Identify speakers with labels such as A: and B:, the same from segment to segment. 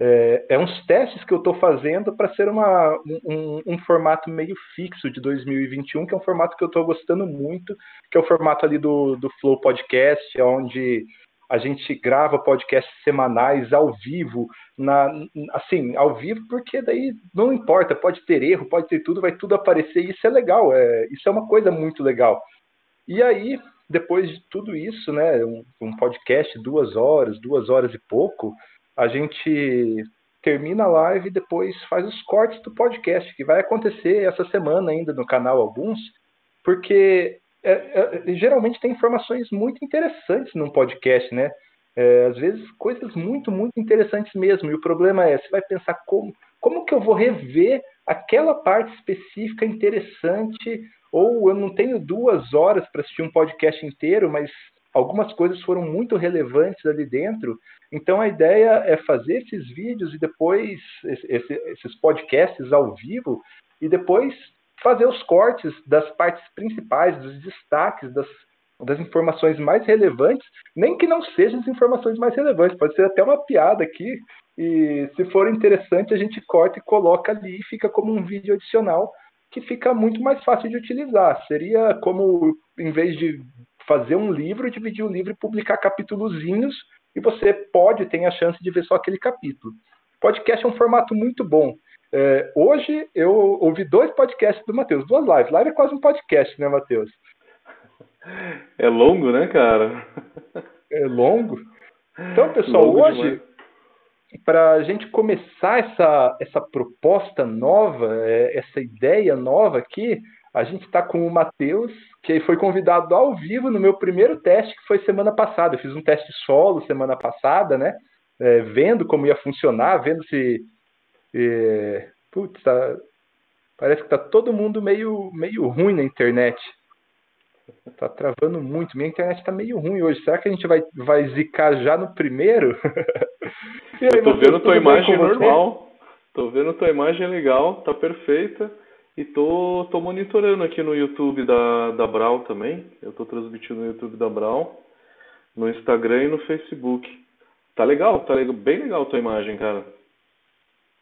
A: É, é uns testes que eu estou fazendo para ser uma, um, um, formato meio fixo de 2021, que é um formato que eu estou gostando muito, que é o formato ali do, do Flow Podcast, onde a gente grava podcasts semanais ao vivo, na, assim, ao vivo, porque daí não importa, pode ter erro, pode ter tudo, vai tudo aparecer, e isso é legal, é, isso é uma coisa muito legal. E aí, depois de tudo isso, né, um, um podcast, duas horas, duas horas e pouco, a gente termina a live e depois faz os cortes do podcast, que vai acontecer essa semana ainda no canal alguns, porque é, é, geralmente tem informações muito interessantes num podcast, né? É, às vezes coisas muito, muito interessantes mesmo. E o problema é, você vai pensar como, como que eu vou rever aquela parte específica interessante, ou eu não tenho duas horas para assistir um podcast inteiro, mas algumas coisas foram muito relevantes ali dentro. Então a ideia é fazer esses vídeos e depois esse, esses podcasts ao vivo e depois fazer os cortes das partes principais, dos destaques, das, das informações mais relevantes, nem que não sejam as informações mais relevantes, pode ser até uma piada aqui, e se for interessante a gente corta e coloca ali e fica como um vídeo adicional que fica muito mais fácil de utilizar. Seria como, em vez de fazer um livro, dividir o livro e publicar capítulozinhos, e você pode, tem a chance de ver só aquele capítulo. Podcast é um formato muito bom. É, hoje eu ouvi dois podcasts do Matheus, duas lives. Live é quase um podcast, né, Matheus?
B: É longo, né, cara?
A: É longo. Então, pessoal, longo hoje, para a gente começar essa, essa proposta nova, é, essa ideia nova aqui, a gente está com o Matheus, que foi convidado ao vivo no meu primeiro teste, que foi semana passada. Eu fiz um teste solo semana passada, né? É, vendo como ia funcionar, vendo se e, putz, tá, parece que tá todo mundo meio, meio ruim na internet. Tá travando muito. Minha internet tá meio ruim hoje. Será que a gente vai, vai zicar já no primeiro?
B: aí, Eu tô vendo tua imagem normal. Tô vendo tua imagem legal, tá perfeita. E tô, tô monitorando aqui no YouTube da, da Brau também. Eu tô transmitindo no YouTube da Brau, no Instagram e no Facebook. Tá legal, tá legal, bem legal tua imagem, cara.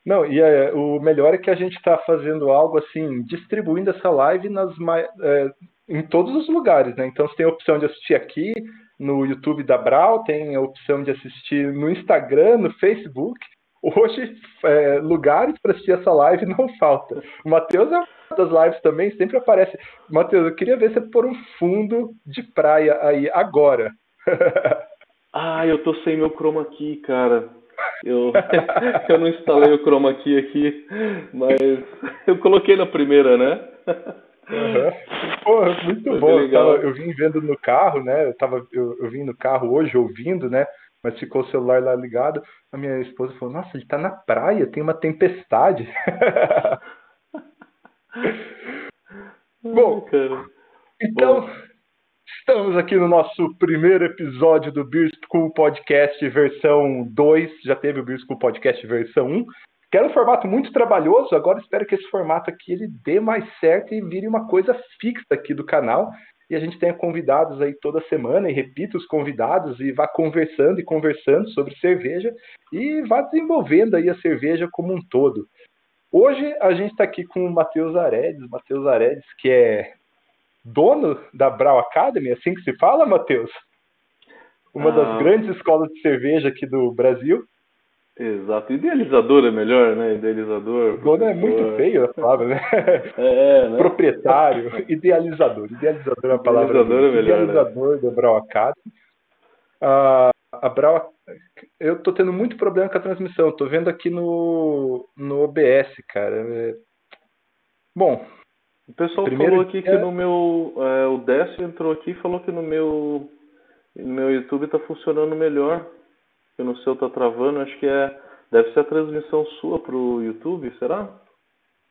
A: Não, e é, o melhor é que a gente está fazendo algo assim, distribuindo essa live nas, é, em todos os lugares, né? Então você tem a opção de assistir aqui no YouTube da Brau, tem a opção de assistir no Instagram, no Facebook. Hoje, é, lugares para assistir essa live não falta. O Matheus é uma das lives também, sempre aparece. Matheus, eu queria ver você pôr um fundo de praia aí agora.
B: ah, eu tô sem meu chroma aqui, cara. Eu, eu não instalei o chroma key aqui, mas eu coloquei na primeira, né?
A: Uhum. Porra, muito Foi bom. Eu, tava, eu, vim vendo no carro, né? Eu, tava, eu, eu vim no carro hoje ouvindo, né? Mas ficou o celular lá ligado. A minha esposa falou: Nossa, ele tá na praia, tem uma tempestade. bom, cara. Então, bom. Estamos aqui no nosso primeiro episódio do Beer School Podcast versão 2. Já teve o Beer School Podcast versão 1. Que era um formato muito trabalhoso, agora espero que esse formato aqui ele dê mais certo e vire uma coisa fixa aqui do canal. E a gente tenha convidados aí toda semana e repita os convidados e vá conversando e conversando sobre cerveja e vá desenvolvendo aí a cerveja como um todo. Hoje a gente está aqui com o Matheus Aredes, Matheus Aredes, que é dono da Brau Academy, assim que se fala, Matheus? Uma ah, das grandes escolas de cerveja aqui do Brasil.
B: Exato. Idealizador é melhor, né? Idealizador.
A: Dono é muito feio a palavra, né? É, né? Proprietário, idealizador. Idealizador é uma palavra. Idealizador é melhor. Né? Idealizador né? da Brau Academy. Ah, a Brau, eu tô tendo muito problema com a transmissão. Tô vendo aqui no, no OBS, cara. É... Bom,
B: o pessoal Primeiro falou aqui que no meu. É, o Décio entrou aqui e falou que no meu. No meu YouTube tá funcionando melhor. Que no seu tá travando. Acho que é. Deve ser a transmissão sua pro YouTube, será?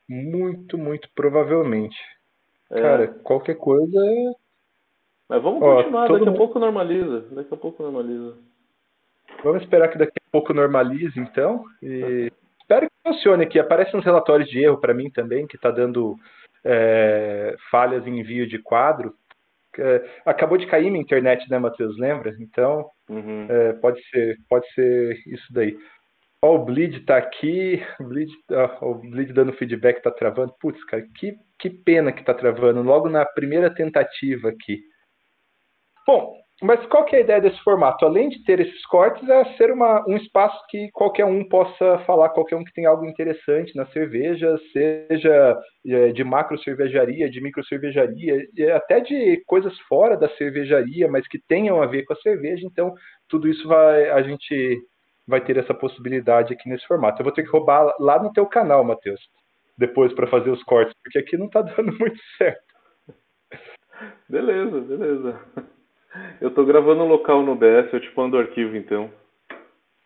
A: Muito, muito provavelmente. É. Cara, qualquer coisa. É-
B: Mas vamos Ó, continuar, daqui mundo... a pouco normaliza. Daqui a pouco normaliza.
A: Vamos esperar que daqui a pouco normalize, então. E espero que funcione aqui. Aparecem uns relatórios de erro para mim também, que tá dando é, falhas em envio de quadro. É, acabou de cair minha internet, né, Matheus? Lembra? Então, uhum. é, pode ser, pode ser isso daí. Ó, o Bleed tá aqui. O Bleed, ó, o Bleed dando feedback tá travando. Putz, cara, que, que pena que tá travando. Logo na primeira tentativa aqui. Bom, mas qual que é a ideia desse formato? Além de ter esses cortes, é ser uma, um espaço que qualquer um possa falar, qualquer um que tem algo interessante na cerveja, seja é, de macro cervejaria, de micro cervejaria, até de coisas fora da cervejaria, mas que tenham a ver com a cerveja. Então, tudo isso vai a gente vai ter essa possibilidade aqui nesse formato. Eu vou ter que roubar lá no teu canal, Matheus, depois para fazer os cortes, porque aqui não está dando muito certo.
B: Beleza, beleza. Eu tô gravando local no BS, eu te mando o arquivo então.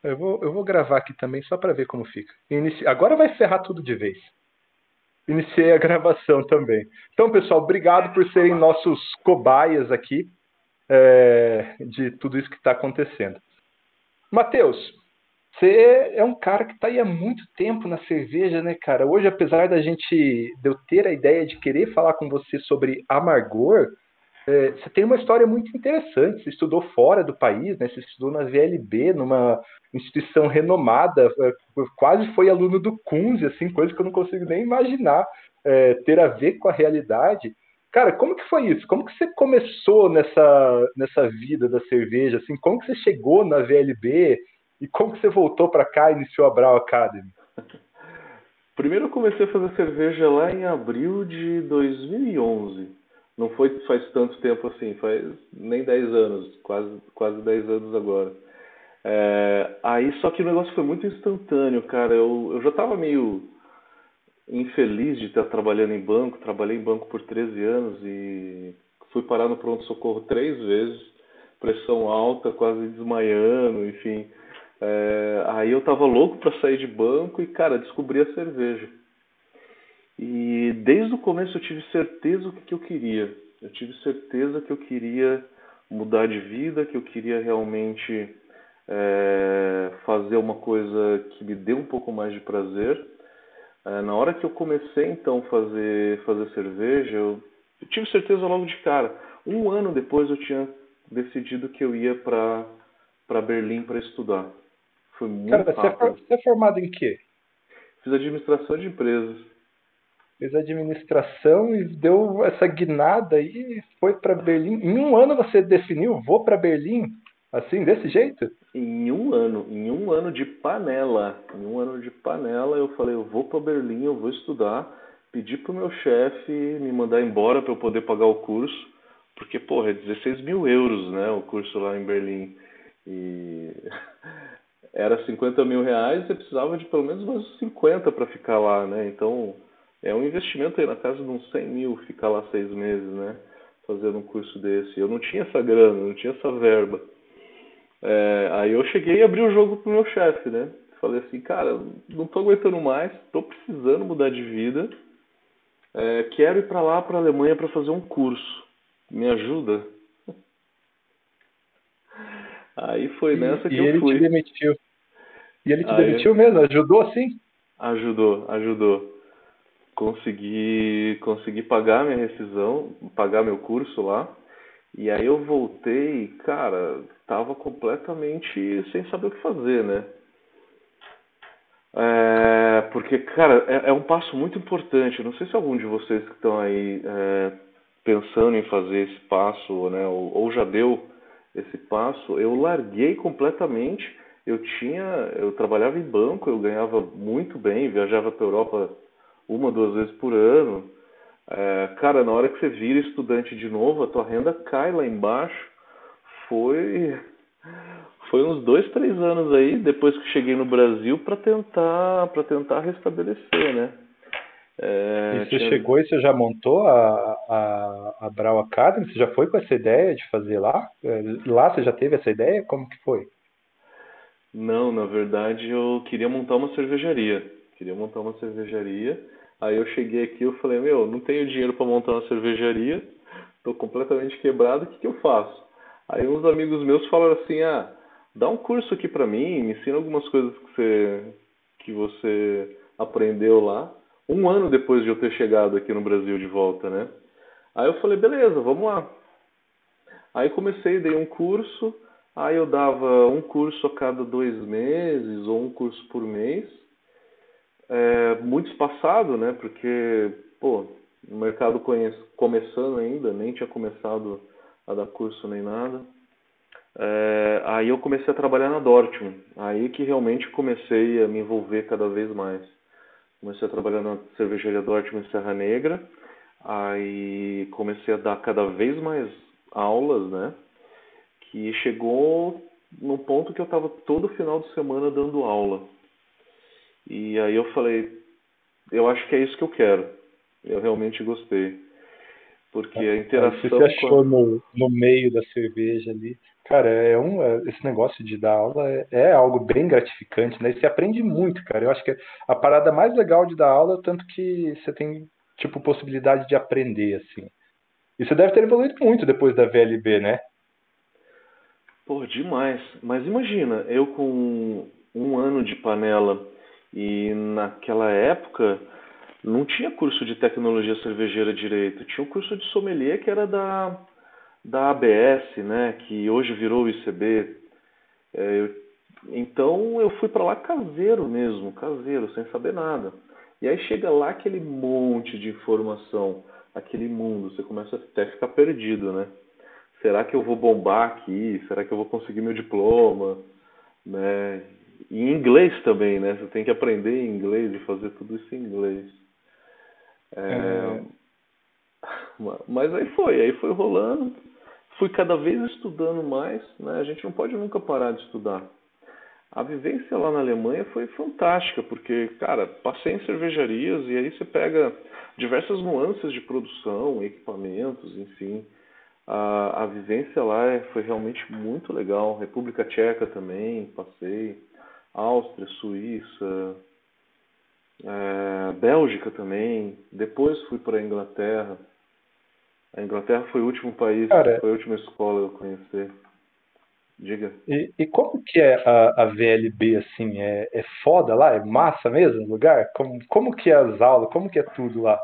A: Eu vou, eu vou gravar aqui também só para ver como fica. Inici... Agora vai ferrar tudo de vez. Iniciei a gravação também. Então, pessoal, obrigado por serem nossos cobaias aqui é, de tudo isso que está acontecendo. Matheus, você é um cara que está aí há muito tempo na cerveja, né, cara? Hoje, apesar da gente de eu ter a ideia de querer falar com você sobre amargor, é, você tem uma história muito interessante. Você estudou fora do país, né? Você estudou na VLB, numa instituição renomada, é, quase foi aluno do Kunze, assim, coisa que eu não consigo nem imaginar é, ter a ver com a realidade. Cara, como que foi isso? Como que você começou nessa, nessa vida da cerveja? Assim, como que você chegou na VLB e como que você voltou para cá e iniciou a Brau Academy?
B: Primeiro eu comecei a fazer cerveja lá em abril de 2011 não foi faz tanto tempo assim, faz nem 10 anos, quase, quase 10 anos agora. É, aí só que o negócio foi muito instantâneo, cara. Eu, eu já estava meio infeliz de estar trabalhando em banco, trabalhei em banco por 13 anos e fui parar no pronto-socorro três vezes, pressão alta, quase desmaiando, enfim. É, aí eu tava louco para sair de banco e, cara, descobri a cerveja. E desde o começo eu tive certeza o que, eu queria. Eu tive certeza que eu queria mudar de vida, que eu queria realmente é, fazer uma coisa que me dê um pouco mais de prazer. É, na hora que eu comecei então fazer fazer cerveja, eu, eu tive certeza logo de cara. Um ano depois eu tinha decidido que eu ia para para Berlim para estudar. Foi muito
A: Cara,
B: rápido.
A: Você é formado em quê?
B: Fiz administração de empresas
A: fez administração e deu essa guinada e foi para Berlim. Em um ano você definiu, vou para Berlim, assim, desse jeito?
B: Em um ano, em um ano de panela, em um ano de panela, eu falei, eu vou para Berlim, eu vou estudar, pedi pro meu chefe me mandar embora para eu poder pagar o curso, porque, porra, é 16 mil euros, né, o curso lá em Berlim. E era 50 mil reais, você precisava de pelo menos mais 50 para ficar lá, né? Então, é um investimento aí na casa de uns 100 mil ficar lá seis meses, né? Fazendo um curso desse. Eu não tinha essa grana, não tinha essa verba. É, aí eu cheguei e abri o jogo pro meu chefe, né? Falei assim, cara, não tô aguentando mais, tô precisando mudar de vida. É, quero ir para lá, para Alemanha, para fazer um curso. Me ajuda? Aí foi nessa que
A: e
B: eu fui.
A: Te demitiu. E ele te Aí, demitiu mesmo? Ajudou assim?
B: Ajudou, ajudou consegui, consegui pagar minha rescisão, pagar meu curso lá. E aí eu voltei, cara, tava completamente sem saber o que fazer, né? É, porque, cara, é, é, um passo muito importante. Não sei se algum de vocês que estão aí é, pensando em fazer esse passo, né, ou, ou já deu esse passo, eu larguei completamente. Eu tinha, eu trabalhava em banco, eu ganhava muito bem, viajava para Europa uma, duas vezes por ano. É, cara, na hora que você vira estudante de novo, a tua renda cai lá embaixo. Foi foi uns dois, três anos aí depois que cheguei no Brasil para tentar para tentar restabelecer, né?
A: É, e você tinha... chegou e você já montou a, a, a Brau Academy? Você já foi com essa ideia de fazer lá? É, lá você já teve essa ideia? Como que foi?
B: Não, na verdade eu queria montar uma cervejaria. Queria montar uma cervejaria Aí eu cheguei aqui eu falei, meu, não tenho dinheiro para montar uma cervejaria, estou completamente quebrado, o que, que eu faço? Aí uns amigos meus falaram assim, ah, dá um curso aqui para mim, me ensina algumas coisas que você, que você aprendeu lá. Um ano depois de eu ter chegado aqui no Brasil de volta, né? Aí eu falei, beleza, vamos lá. Aí comecei, dei um curso, Aí eu dava um curso a cada dois meses ou um curso por mês. É, muito espaçado, né? Porque, pô, o mercado conhece, começando ainda, nem tinha começado a dar curso nem nada. É, aí eu comecei a trabalhar na Dortmund. Aí que realmente comecei a me envolver cada vez mais. Comecei a trabalhar na cervejaria Dortmund em Serra Negra. Aí comecei a dar cada vez mais aulas, né? Que chegou num ponto que eu estava todo final de semana dando aula. E aí eu falei, eu acho que é isso que eu quero. Eu realmente gostei. Porque a interação.
A: Você se achou no, no meio da cerveja ali. Cara, é um, é, esse negócio de dar aula é, é, algo bem gratificante, né? E você aprende muito, cara. Eu acho que a parada mais legal de dar aula é o tanto que você tem, tipo, possibilidade de aprender, assim. E você deve ter evoluído muito depois da VLB, né?
B: Pô, demais. Mas imagina, eu com um ano de panela e naquela época não tinha curso de tecnologia cervejeira direito. Tinha um curso de sommelier que era da, da ABS, né? Que hoje virou o ICB. É, eu, então eu fui para lá caseiro mesmo, caseiro, sem saber nada. E aí chega lá aquele monte de informação, aquele mundo, você começa até a ficar perdido, né? Será que eu vou bombar aqui? Será que eu vou conseguir meu diploma? Né? E em inglês também, né? Você tem que aprender inglês e fazer tudo isso em inglês. É... É... Mas aí foi, aí foi rolando. Fui cada vez estudando mais, né? A gente não pode nunca parar de estudar. A vivência lá na Alemanha foi fantástica, porque, cara, passei em cervejarias e aí você pega diversas nuances de produção, equipamentos, enfim. A, a vivência lá é, foi realmente muito legal. República Tcheca também, passei. Áustria, Suíça, é, Bélgica também. Depois fui para a Inglaterra. A Inglaterra foi o último país, Cara, foi a última escola que eu conheci. Diga.
A: E, e como que é a, a VLB, assim? É, é foda lá? É massa mesmo o lugar? Como, como que é as aulas? Como que é tudo lá?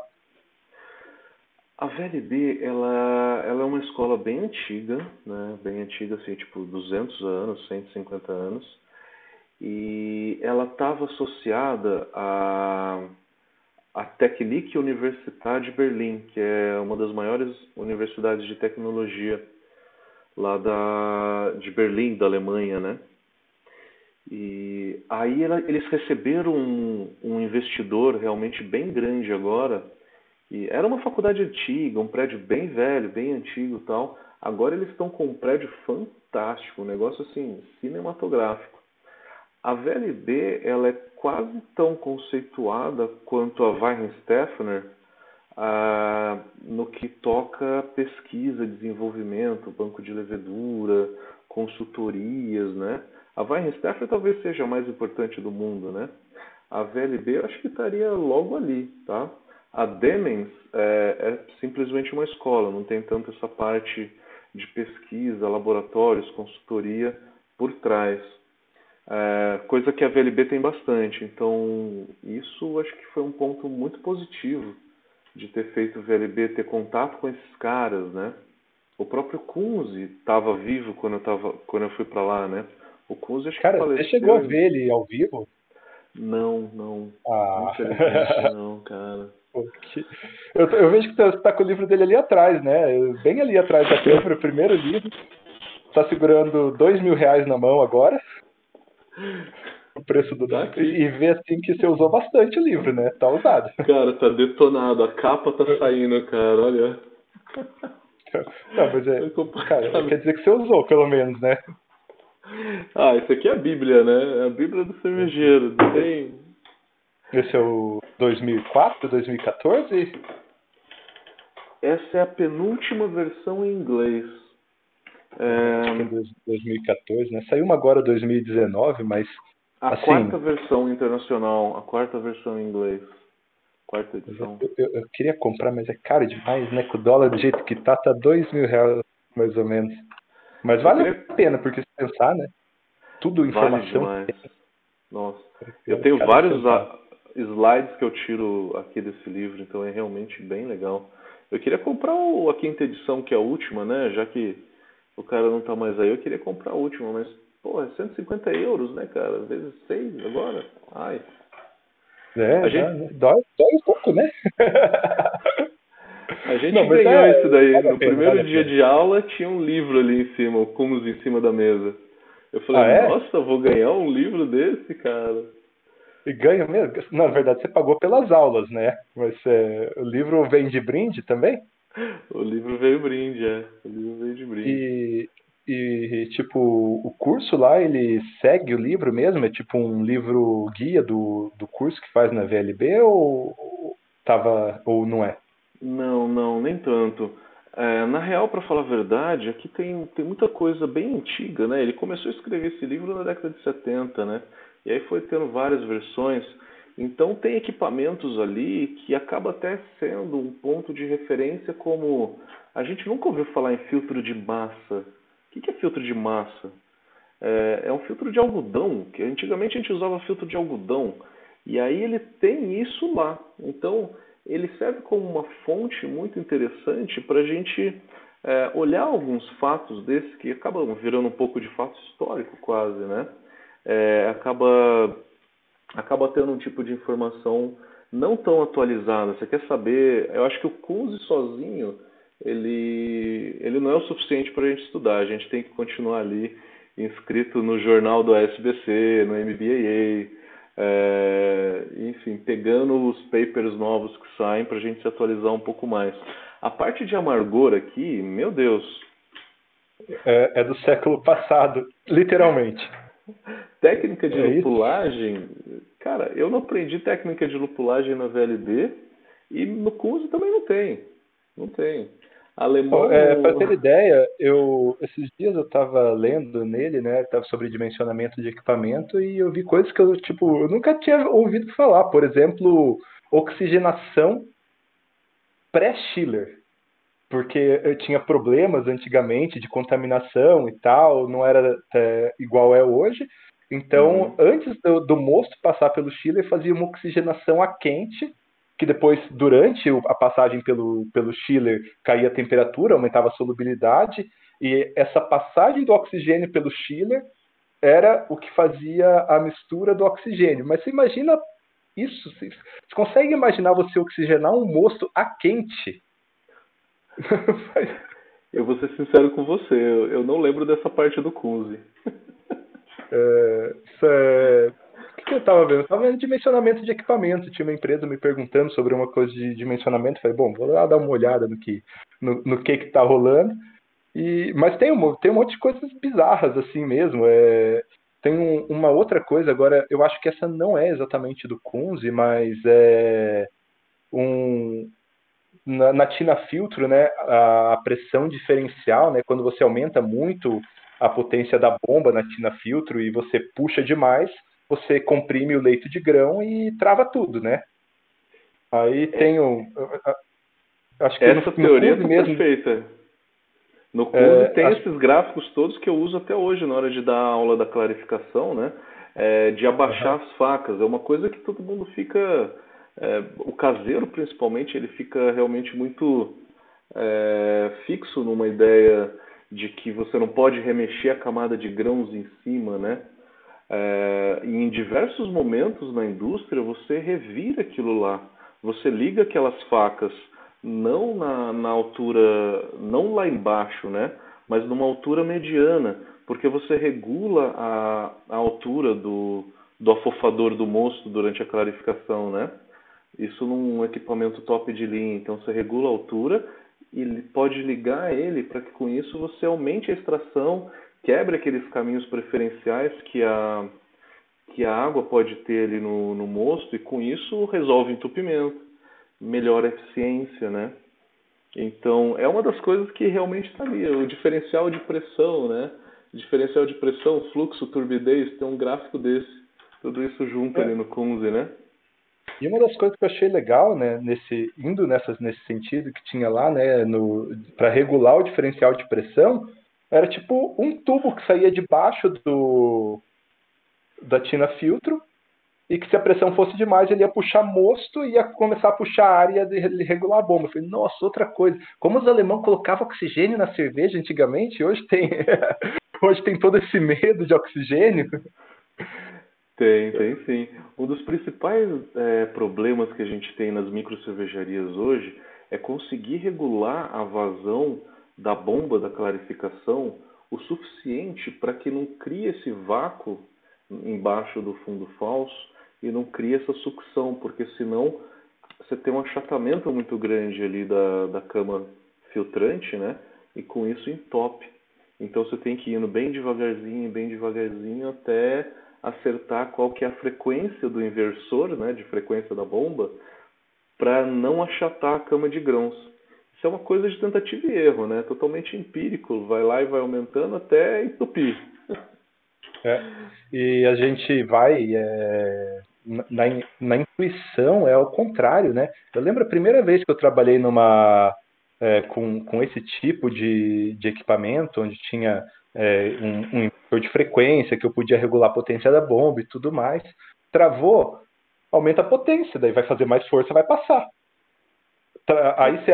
B: A VLB, ela, ela é uma escola bem antiga, né? Bem antiga, assim, tipo 200 anos, 150 anos e ela estava associada à, à Technik Universität de Berlim, que é uma das maiores universidades de tecnologia lá da, de Berlim, da Alemanha, né? E aí ela, eles receberam um, um investidor realmente bem grande agora, e era uma faculdade antiga, um prédio bem velho, bem antigo tal. Agora eles estão com um prédio fantástico, um negócio assim, cinematográfico. A VLB ela é quase tão conceituada quanto a Weihenstephaner ah, no que toca pesquisa, desenvolvimento, banco de levedura, consultorias, né? A Weihenstephaner talvez seja a mais importante do mundo, né? A VLB eu acho que estaria logo ali, tá? A Demens é, é simplesmente uma escola, não tem tanto essa parte de pesquisa, laboratórios, consultoria por trás. É, coisa que a VLB tem bastante. Então, isso acho que foi um ponto muito positivo de ter feito o VLB, ter contato com esses caras, né? O próprio Kunze estava vivo quando eu, tava, quando eu fui para lá, né? O Kunze acho
A: cara,
B: que
A: faleceu. Você chegou a ver ele ao vivo?
B: Não, não.
A: Ah.
B: não, cara.
A: Eu, eu, vejo que você está com o livro dele ali atrás, né? Bem ali atrás da câmera, o primeiro livro. Está segurando dois mil reais na mão agora o preço do tá e vê assim que você usou bastante o livro, né? Tá usado.
B: Cara, tá detonado, a capa tá saindo, cara, olha.
A: Não, mas é. Cara, quer dizer que você usou, pelo menos, né?
B: Ah, isso aqui é a Bíblia, né? É a Bíblia do cervejeiro. Tem.
A: Esse é o 2004, 2014?
B: Essa é a penúltima versão em inglês.
A: É... Acho que é 2014, né? Saiu uma agora 2019, mas.
B: A
A: assim,
B: quarta versão internacional, a quarta versão em inglês. Quarta edição.
A: Eu, eu, eu, queria comprar, mas é caro demais, né? Com o dólar do jeito que tá, tá dois mil reais mais ou menos. Mas vale queria... a pena, porque se pensar, né? Tudo informação.
B: Vale demais. Nossa. Eu tenho vários a... slides que eu tiro aqui desse livro, então é realmente bem legal. Eu queria comprar o, a quinta edição, que é a última, né? Já que o cara não tá mais aí, eu queria comprar a última, mas, pô, é 150 euros, né, cara? Vezes 6 agora. Ai.
A: É, a gente... dói, dói um pouco, né?
B: A gente não, ganhou é, isso daí. No primeiro vale dia de aula tinha um livro ali em cima, o Cumus em cima da mesa. Eu falei, ah, é? nossa, vou ganhar um livro desse, cara.
A: E ganha mesmo? Na verdade, você pagou pelas aulas, né? Mas é, o livro vem de brinde também?
B: O livro veio brinde, é. O livro veio de brinde.
A: E, e, tipo, o curso lá, ele segue o livro mesmo? É tipo um livro guia do, do curso que faz na VLB ou, tava, ou não é?
B: Não, não, nem tanto. É, na real, para falar a verdade, aqui tem, tem muita coisa bem antiga, né? Ele começou a escrever esse livro na década de 70, né? E aí foi tendo várias versões. Então tem equipamentos ali que acaba até sendo um ponto de referência como a gente nunca ouviu falar em filtro de massa. O que é filtro de massa? É, é um filtro de algodão, que antigamente a gente usava filtro de algodão. E aí ele tem isso lá. Então ele serve como uma fonte muito interessante para a gente é, olhar alguns fatos desses que acabam virando um pouco de fato histórico quase, né? É, acaba, acaba tendo um tipo de informação não tão atualizada. Você quer saber? Eu acho que o Kunze sozinho ele, ele não é o suficiente para a gente estudar. A gente tem que continuar ali inscrito no jornal do SBC, no MBAA, é, enfim, pegando os papers novos que saem para a gente se atualizar um pouco mais. A parte de amargor aqui, meu Deus.
A: É, é do século passado, literalmente.
B: Técnica de é lupulagem, cara, eu não aprendi técnica de lupulagem na VLB e no curso também não tem. Não tem. Alemão.
A: É, para ter ideia, eu esses dias eu estava lendo nele, né, tava sobre dimensionamento de equipamento e eu vi coisas que eu tipo, eu nunca tinha ouvido falar, por exemplo, oxigenação pré-Schiller. Porque eu tinha problemas antigamente de contaminação e tal, não era é, igual é hoje. Então, uhum. antes do, do mosto passar pelo Schiller, fazia uma oxigenação a quente que depois, durante a passagem pelo, pelo chiller, caía a temperatura, aumentava a solubilidade, e essa passagem do oxigênio pelo chiller era o que fazia a mistura do oxigênio. Mas você imagina isso? Você consegue imaginar você oxigenar um mosto a quente?
B: eu vou ser sincero com você, eu não lembro dessa parte do Kunze.
A: É, isso é o que eu estava vendo? Eu estava vendo dimensionamento de equipamento. Tinha uma empresa me perguntando sobre uma coisa de dimensionamento. Falei, bom, vou lá dar uma olhada no que no, no que está rolando. E, mas tem um, tem um monte de coisas bizarras assim mesmo. É, tem um, uma outra coisa, agora, eu acho que essa não é exatamente do Kunze, mas é um, na, na tina filtro, né, a, a pressão diferencial, né, quando você aumenta muito a potência da bomba na tina filtro e você puxa demais, você comprime o leito de grão e trava tudo, né? Aí tem o.
B: Acho que Essa no, teoria no tá mesmo... perfeita. No Cube é, tem acho... esses gráficos todos que eu uso até hoje na hora de dar aula da clarificação, né? É, de abaixar uhum. as facas. É uma coisa que todo mundo fica. É, o caseiro, principalmente, ele fica realmente muito é, fixo numa ideia de que você não pode remexer a camada de grãos em cima, né? É, e em diversos momentos na indústria você revira aquilo lá. Você liga aquelas facas não na, na altura, não lá embaixo, né? Mas numa altura mediana, porque você regula a, a altura do, do afofador do mosto durante a clarificação, né? Isso num equipamento top de linha. Então você regula a altura e pode ligar ele para que com isso você aumente a extração quebre aqueles caminhos preferenciais que a, que a água pode ter ali no, no mosto e com isso resolve entupimento, melhora a eficiência, né? Então, é uma das coisas que realmente está ali, o diferencial de pressão, né? Diferencial de pressão, fluxo, turbidez, tem um gráfico desse. Tudo isso junto é. ali no Kunze, né?
A: E uma das coisas que eu achei legal, né, nesse, indo nessas, nesse sentido que tinha lá, né, para regular o diferencial de pressão, era tipo um tubo que saía debaixo do da tina filtro e que se a pressão fosse demais, ele ia puxar mosto e ia começar a puxar ar e ia regular a bomba. Eu falei, nossa, outra coisa. Como os alemães colocavam oxigênio na cerveja antigamente, hoje tem, hoje tem todo esse medo de oxigênio.
B: Tem, tem sim. Um dos principais é, problemas que a gente tem nas micro cervejarias hoje é conseguir regular a vazão da bomba da clarificação o suficiente para que não crie esse vácuo embaixo do fundo falso e não cria essa sucção, porque senão você tem um achatamento muito grande ali da, da cama filtrante, né? E com isso entope. Então você tem que ir indo bem devagarzinho, bem devagarzinho até acertar qual que é a frequência do inversor, né, de frequência da bomba, para não achatar a cama de grãos. Isso é uma coisa de tentativa e erro, né? Totalmente empírico. Vai lá e vai aumentando até entupir.
A: É. E a gente vai é, na, na intuição é o contrário, né? Eu lembro a primeira vez que eu trabalhei numa é, com, com esse tipo de, de equipamento, onde tinha é, um, um inversor de frequência, que eu podia regular a potência da bomba e tudo mais. Travou, aumenta a potência, daí vai fazer mais força, vai passar. Aí você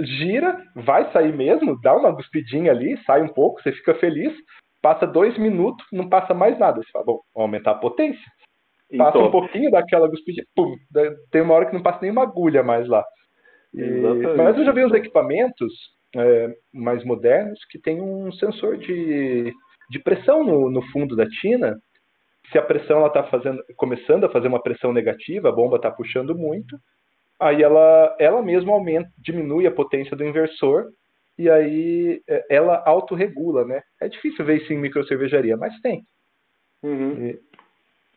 A: gira, vai sair mesmo, dá uma guspidinha ali, sai um pouco, você fica feliz, passa dois minutos, não passa mais nada. Você fala, bom, aumentar a potência. Passa um pouquinho daquela guspidinha, pum, tem uma hora que não passa nenhuma agulha mais lá. E, mas eu já vi uns equipamentos é, mais modernos que tem um sensor de, de pressão no, no fundo da tina. Se a pressão está começando a fazer uma pressão negativa, a bomba está puxando muito, aí ela, ela mesma aumenta, diminui a potência do inversor e aí é, ela autorregula, né? É difícil ver isso em microcervejaria, mas tem.
B: Uhum. E...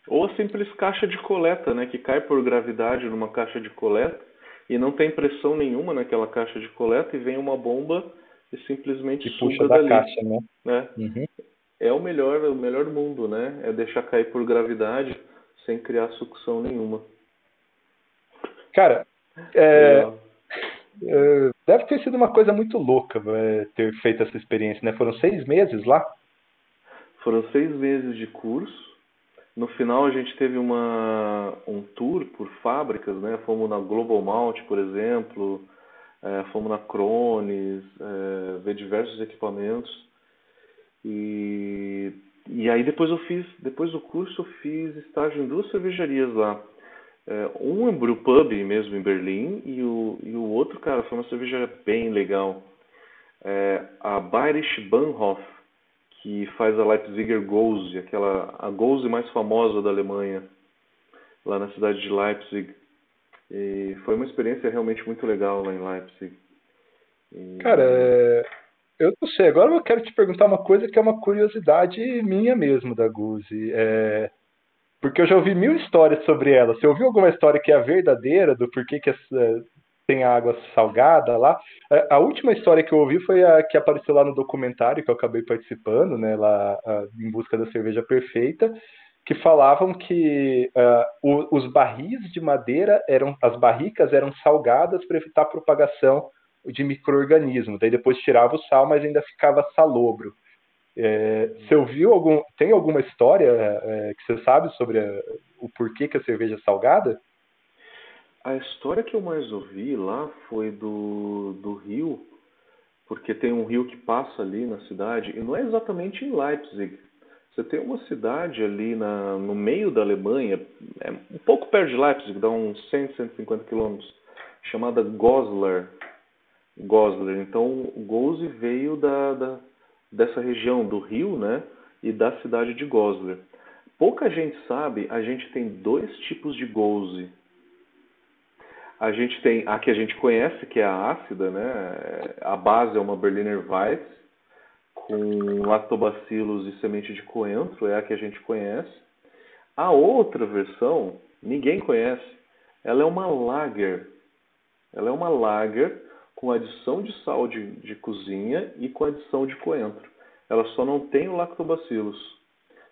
B: Ou a simples caixa de coleta, né? Que cai por gravidade numa caixa de coleta e não tem pressão nenhuma naquela caixa de coleta e vem uma bomba e simplesmente
A: e puxa da dali, caixa, né?
B: né? Uhum. É o melhor, o melhor mundo, né? É deixar cair por gravidade sem criar sucção nenhuma.
A: Cara, é, é, deve ter sido uma coisa muito louca é, ter feito essa experiência, né? Foram seis meses lá?
B: Foram seis meses de curso. No final a gente teve uma, um tour por fábricas, né? Fomos na Global Malt, por exemplo, é, fomos na Crones, é, ver diversos equipamentos. E, e aí depois eu fiz, depois do curso eu fiz estágio em duas cervejarias lá. É, um é Brewpub mesmo em Berlim e o, e o outro, cara, foi uma cervejaria bem legal. É, a Bayerisch Bahnhof, que faz a Leipziger Gose, aquela a Gose mais famosa da Alemanha, lá na cidade de Leipzig. E foi uma experiência realmente muito legal lá em Leipzig.
A: E... Cara, é... eu não sei. Agora eu quero te perguntar uma coisa que é uma curiosidade minha mesmo da Gose. É... Porque eu já ouvi mil histórias sobre ela. Você ouviu alguma história que é verdadeira do porquê que essa, tem água salgada lá? É, a última história que eu ouvi foi a que apareceu lá no documentário que eu acabei participando, né, lá em busca da cerveja perfeita, que falavam que uh, os barris de madeira eram, as barricas eram salgadas para evitar a propagação de microorganismos. Daí depois tirava o sal, mas ainda ficava salobro. É, você ouviu algum. Tem alguma história é, que você sabe sobre a, o porquê que a cerveja é salgada?
B: A história que eu mais ouvi lá foi do, do rio, porque tem um rio que passa ali na cidade, e não é exatamente em Leipzig. Você tem uma cidade ali na, no meio da Alemanha, é um pouco perto de Leipzig, dá uns 100, 150 quilômetros, chamada Goslar. Goslar. Então, Gose veio da, da dessa região do rio, né, e da cidade de Goslar. Pouca gente sabe, a gente tem dois tipos de Gose. A gente tem a que a gente conhece, que é a ácida, né? A base é uma Berliner Weiss com lactobacilos e semente de coentro, é a que a gente conhece. A outra versão, ninguém conhece. Ela é uma lager. Ela é uma lager com adição de sal de, de cozinha e com adição de coentro. Ela só não tem o lactobacilos.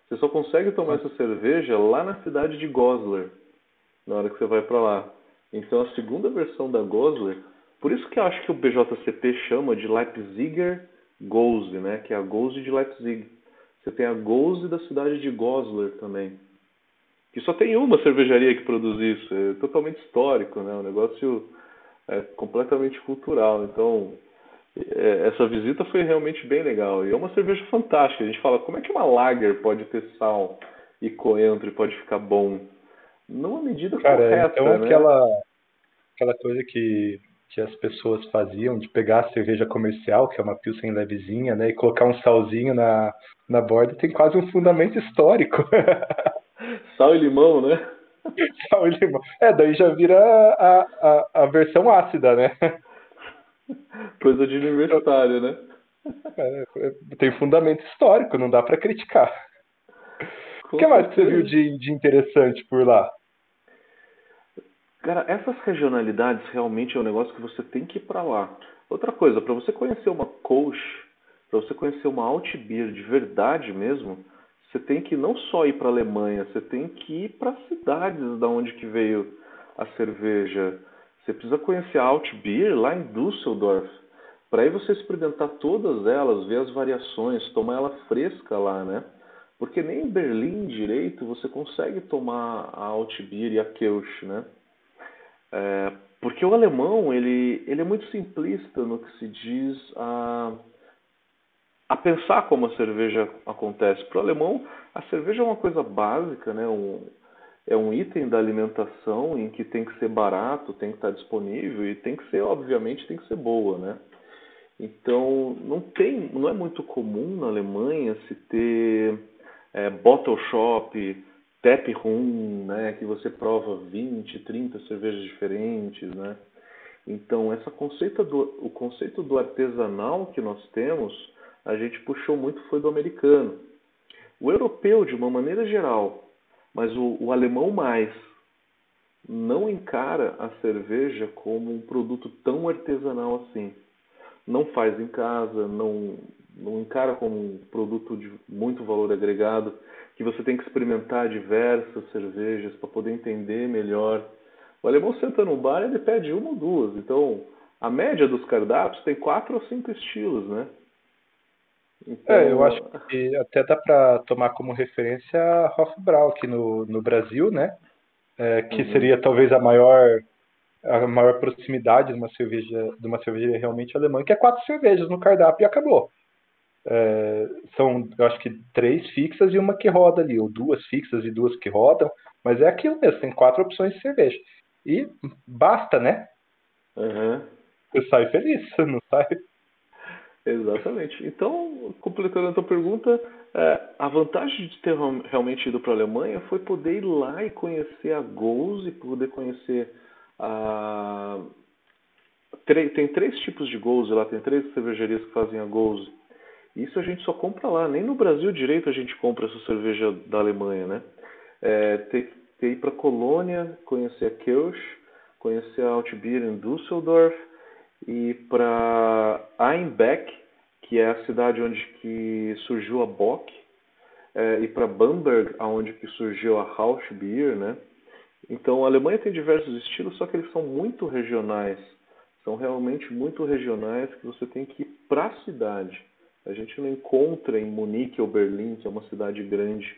B: Você só consegue tomar essa cerveja lá na cidade de Goslar, na hora que você vai para lá. Então a segunda versão da Goslar, por isso que eu acho que o BJCP chama de Leipziger Gose, né? que é a Gose de Leipzig. Você tem a Gose da cidade de Goslar também, que só tem uma cervejaria que produz isso. É totalmente histórico, né? Um negócio é, completamente cultural. Então, é, essa visita foi realmente bem legal. E é uma cerveja fantástica. A gente fala, como é que uma lager pode ter sal e coentro e pode ficar bom? Numa medida
A: Cara,
B: correta,
A: então
B: né?
A: aquela, aquela coisa que, que as pessoas faziam de pegar a cerveja comercial, que é uma pilsen levezinha, né, e colocar um salzinho na, na borda, tem quase um fundamento histórico.
B: Sal e limão, né?
A: Sal e limão. É, daí já vira a, a, a versão ácida, né?
B: Coisa de universitário, né?
A: É, tem fundamento histórico, não dá para criticar. Com o que mais que você viu de, de interessante por lá?
B: Cara, essas regionalidades realmente é um negócio que você tem que ir para lá. Outra coisa, para você conhecer uma Kolsch, para você conhecer uma Altbier de verdade mesmo, você tem que não só ir para a Alemanha, você tem que ir para cidades da onde que veio a cerveja. Você precisa conhecer a Altbier lá em Düsseldorf. Para aí você experimentar todas elas, ver as variações, tomar ela fresca lá, né? Porque nem em Berlim direito você consegue tomar a Altbier e a Kelch, né? É, porque o alemão ele, ele é muito simplista no que se diz a a pensar como a cerveja acontece. Para o alemão, a cerveja é uma coisa básica, né? Um, é um item da alimentação em que tem que ser barato, tem que estar disponível e tem que ser, obviamente, tem que ser boa, né? Então, não tem, não é muito comum na Alemanha se ter é, bottle shop, tap room, né, que você prova 20, 30 cervejas diferentes, né? Então, essa conceito do, o conceito do artesanal que nós temos a gente puxou muito foi do americano. O europeu, de uma maneira geral, mas o, o alemão mais, não encara a cerveja como um produto tão artesanal assim. Não faz em casa, não, não encara como um produto de muito valor agregado, que você tem que experimentar diversas cervejas para poder entender melhor. O alemão senta no bar e ele pede uma ou duas. Então, a média dos cardápios tem quatro ou cinco estilos, né?
A: Então... É, eu acho que até dá para tomar como referência a Hofbrau aqui no, no Brasil, né? É, que uhum. seria talvez a maior a maior proximidade de uma cerveja de uma cervejaria realmente alemã, que é quatro cervejas no cardápio e acabou. É, são, eu acho que três fixas e uma que roda ali, ou duas fixas e duas que rodam, mas é aquilo mesmo, tem quatro opções de cerveja. E basta, né?
B: Uhum.
A: Você sai feliz, não sai?
B: Exatamente. Então, completando a tua pergunta, é, a vantagem de ter realmente ido para a Alemanha foi poder ir lá e conhecer a Goals e poder conhecer a. Tem três tipos de Goals lá, tem três cervejarias que fazem a Goals. Isso a gente só compra lá, nem no Brasil direito a gente compra essa cerveja da Alemanha, né? É, ter, ter ir para Colônia, conhecer a Kelch, conhecer a Altbier em Düsseldorf, e para Einbeck, que é a cidade onde que surgiu a Bock, é, e para Bamberg, aonde que surgiu a Rauschbier, né? Então a Alemanha tem diversos estilos, só que eles são muito regionais. São realmente muito regionais que você tem que ir para a cidade. A gente não encontra em Munique ou Berlim, que é uma cidade grande,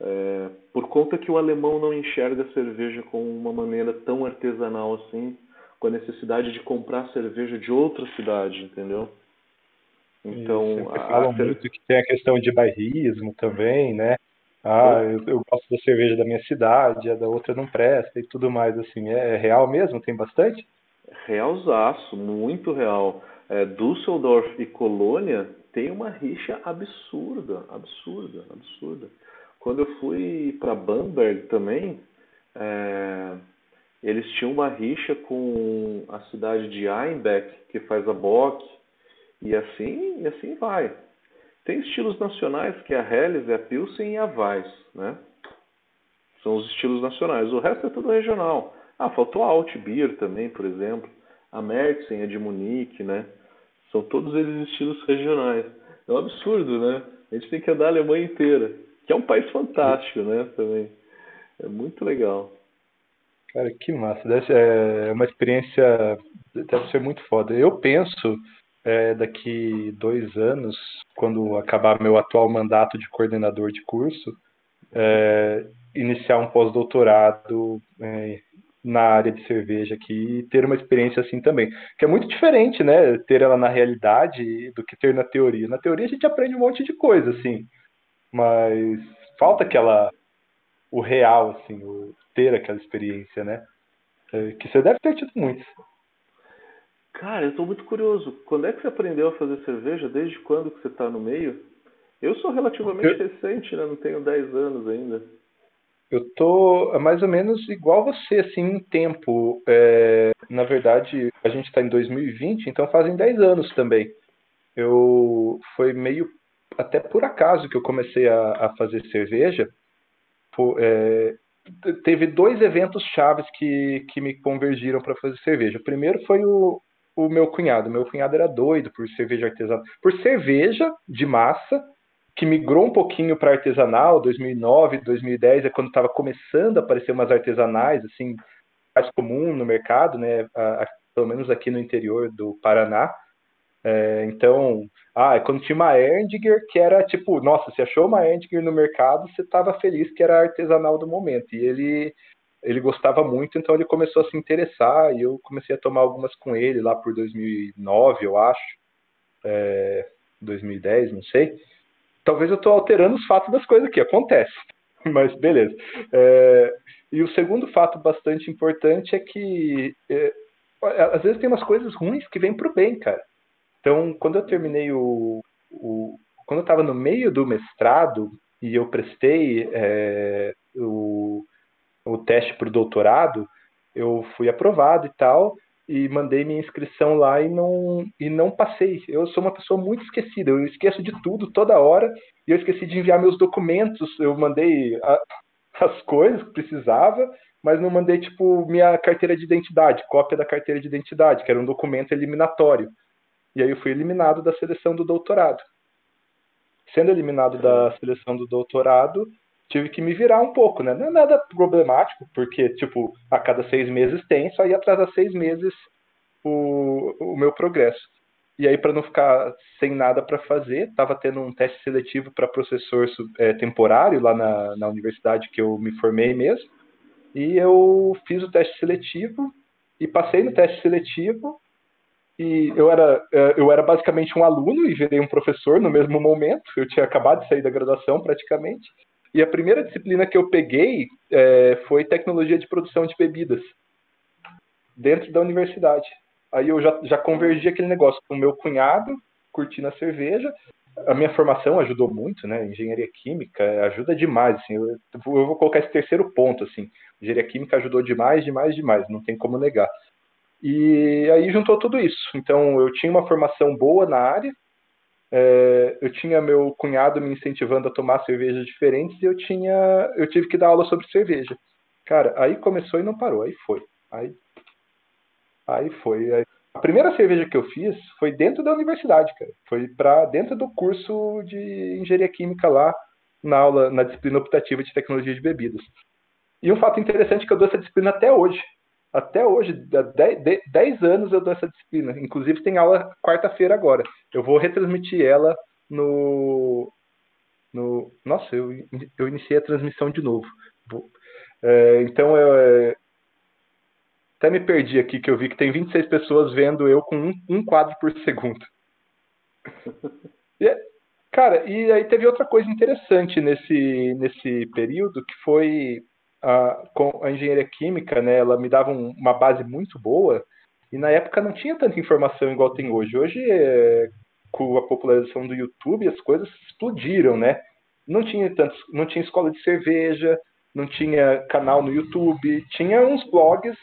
B: é, por conta que o alemão não enxerga a cerveja com uma maneira tão artesanal assim, com a necessidade de comprar cerveja de outra cidade, entendeu?
A: Então, Isso, a, falam a... muito que tem a questão de bairrismo também, né? Ah, eu, eu, gosto da cerveja da minha cidade, a da outra não presta e tudo mais, assim. É, é real mesmo? Tem bastante?
B: Realzaço, muito real. É, Düsseldorf e Colônia tem uma rixa absurda, absurda, absurda. Quando eu fui para Bamberg também, é, eles tinham uma rixa com a cidade de Einbeck, que faz a Bock, e assim, e assim vai. Tem estilos nacionais, que é a Helles, é a Pilsen e a Weiss, né? São os estilos nacionais. O resto é tudo regional. Ah, faltou a Altbier também, por exemplo. A Märzen é de Munique, né? São todos eles estilos regionais. É um absurdo, né? A gente tem que andar a Alemanha inteira, que é um país fantástico, né? Também. É muito legal.
A: Cara, que massa. Deve ser, é uma experiência. Deve ser muito foda. Eu penso, é, daqui dois anos, quando acabar meu atual mandato de coordenador de curso, é, iniciar um pós-doutorado é, na área de cerveja aqui e ter uma experiência assim também. Que é muito diferente, né? Ter ela na realidade do que ter na teoria. Na teoria a gente aprende um monte de coisa, assim, mas falta aquela. o real, assim, o ter aquela experiência, né? É, que você deve ter tido muito.
B: Cara, eu estou muito curioso. Quando é que você aprendeu a fazer cerveja? Desde quando que você está no meio? Eu sou relativamente eu... recente, né? Não tenho 10 anos ainda.
A: Eu tô mais ou menos igual você, assim, em tempo. É, na verdade, a gente está em 2020, então fazem 10 anos também. Eu foi meio até por acaso que eu comecei a, a fazer cerveja. é, teve dois eventos chaves que, que me convergiram para fazer cerveja. O primeiro foi o, o meu cunhado. Meu cunhado era doido por cerveja artesanal, por cerveja de massa, que migrou um pouquinho para artesanal, 2009, 2010 é quando estava começando a aparecer umas artesanais, assim, mais comum no mercado, né, a, a, pelo menos aqui no interior do Paraná. É, então, ah, é quando tinha uma Erdinger que era tipo, nossa, você achou uma Erdinger no mercado, você estava feliz que era artesanal do momento. E ele ele gostava muito, então ele começou a se interessar e eu comecei a tomar algumas com ele lá por 2009, eu acho, é, 2010, não sei. Talvez eu estou alterando os fatos das coisas aqui, acontece, mas beleza. É, e o segundo fato bastante importante é que é, às vezes tem umas coisas ruins que vêm para o bem, cara. Então, quando eu terminei o, o quando eu estava no meio do mestrado e eu prestei é, o o teste para o doutorado, eu fui aprovado e tal, e mandei minha inscrição lá e não, e não passei. Eu sou uma pessoa muito esquecida, eu esqueço de tudo toda hora, e eu esqueci de enviar meus documentos, eu mandei a, as coisas que precisava, mas não mandei, tipo, minha carteira de identidade, cópia da carteira de identidade, que era um documento eliminatório. E aí eu fui eliminado da seleção do doutorado. Sendo eliminado da seleção do doutorado, tive que me virar um pouco, né? Não é nada problemático, porque, tipo, a cada seis meses tem, só ia atrasar seis meses o, o meu progresso. E aí, para não ficar sem nada para fazer, estava tendo um teste seletivo para professor é, temporário lá na, na universidade que eu me formei mesmo. E eu fiz o teste seletivo e passei no teste seletivo. E eu era, é, eu era basicamente um aluno e virei um professor no mesmo momento. Eu tinha acabado de sair da graduação praticamente. E a primeira disciplina que eu peguei é, foi tecnologia de produção de bebidas, dentro da universidade. Aí eu já, já convergi aquele negócio com o meu cunhado, curtindo a cerveja. A minha formação ajudou muito, né? Engenharia química ajuda demais, assim. Eu, eu vou colocar esse terceiro ponto, assim. Engenharia química ajudou demais, demais, demais. Não tem como negar. E aí juntou tudo isso. Então eu tinha uma formação boa na área, é, eu tinha meu cunhado me incentivando a tomar cervejas diferentes e eu tinha eu tive que dar aula sobre cerveja. Cara aí começou e não parou aí foi aí aí foi. Aí, a primeira cerveja que eu fiz foi dentro da universidade cara. Foi para dentro do curso de engenharia química lá na aula na disciplina optativa de tecnologia de bebidas. E um fato interessante é que eu dou essa disciplina até hoje até hoje, há 10 anos eu dou essa disciplina. Inclusive tem aula quarta-feira agora. Eu vou retransmitir ela no. no nossa, eu, eu iniciei a transmissão de novo. É, então eu. É, até me perdi aqui, que eu vi que tem 26 pessoas vendo eu com um, um quadro por segundo. E, é, cara, e aí teve outra coisa interessante nesse, nesse período, que foi a, com a engenharia química, né, ela me dava um, uma base muito boa, e na época não tinha tanta informação igual tem hoje. Hoje, é, com a popularização do YouTube, as coisas explodiram, né? Não tinha tantos, não tinha escola de cerveja, não tinha canal no YouTube, tinha uns blogs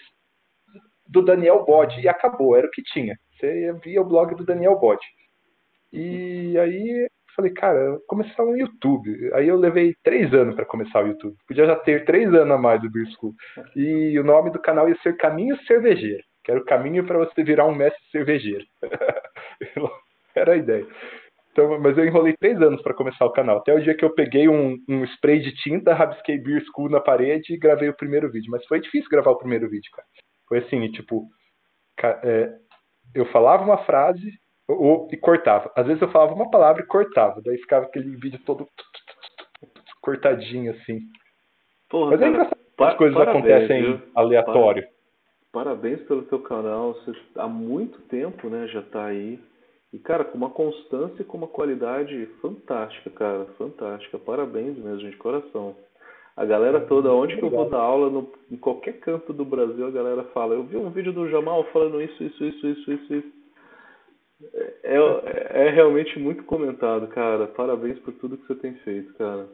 A: do Daniel Bode e acabou, era o que tinha. Você via o blog do Daniel Bode. E aí falei, cara, começar um YouTube. Aí eu levei três anos para começar o YouTube. Podia já ter três anos a mais do Beer School. E o nome do canal ia ser Caminho Cervejeiro, que era o caminho para você virar um mestre cervejeiro. era a ideia. Então, mas eu enrolei três anos para começar o canal. Até o dia que eu peguei um, um spray de tinta, rabisquei Beer School na parede e gravei o primeiro vídeo. Mas foi difícil gravar o primeiro vídeo, cara. Foi assim, tipo, é, eu falava uma frase, ou, e cortava. Às vezes eu falava uma palavra e cortava. Daí ficava aquele vídeo todo cortadinho assim. Porra, Mas é engraçado as coisas parabéns, acontecem viu? aleatório.
B: Parabéns pelo teu canal. Você há muito tempo, né, já tá aí. E, cara, com uma constância e com uma qualidade fantástica, cara. Fantástica. Parabéns mesmo, de coração. A galera toda, onde que eu vou dar aula, no, em qualquer canto do Brasil, a galera fala, eu vi um vídeo do Jamal falando isso, isso, isso, isso, isso, isso. É, é, é realmente muito comentado, cara. Parabéns por tudo que você tem feito, cara.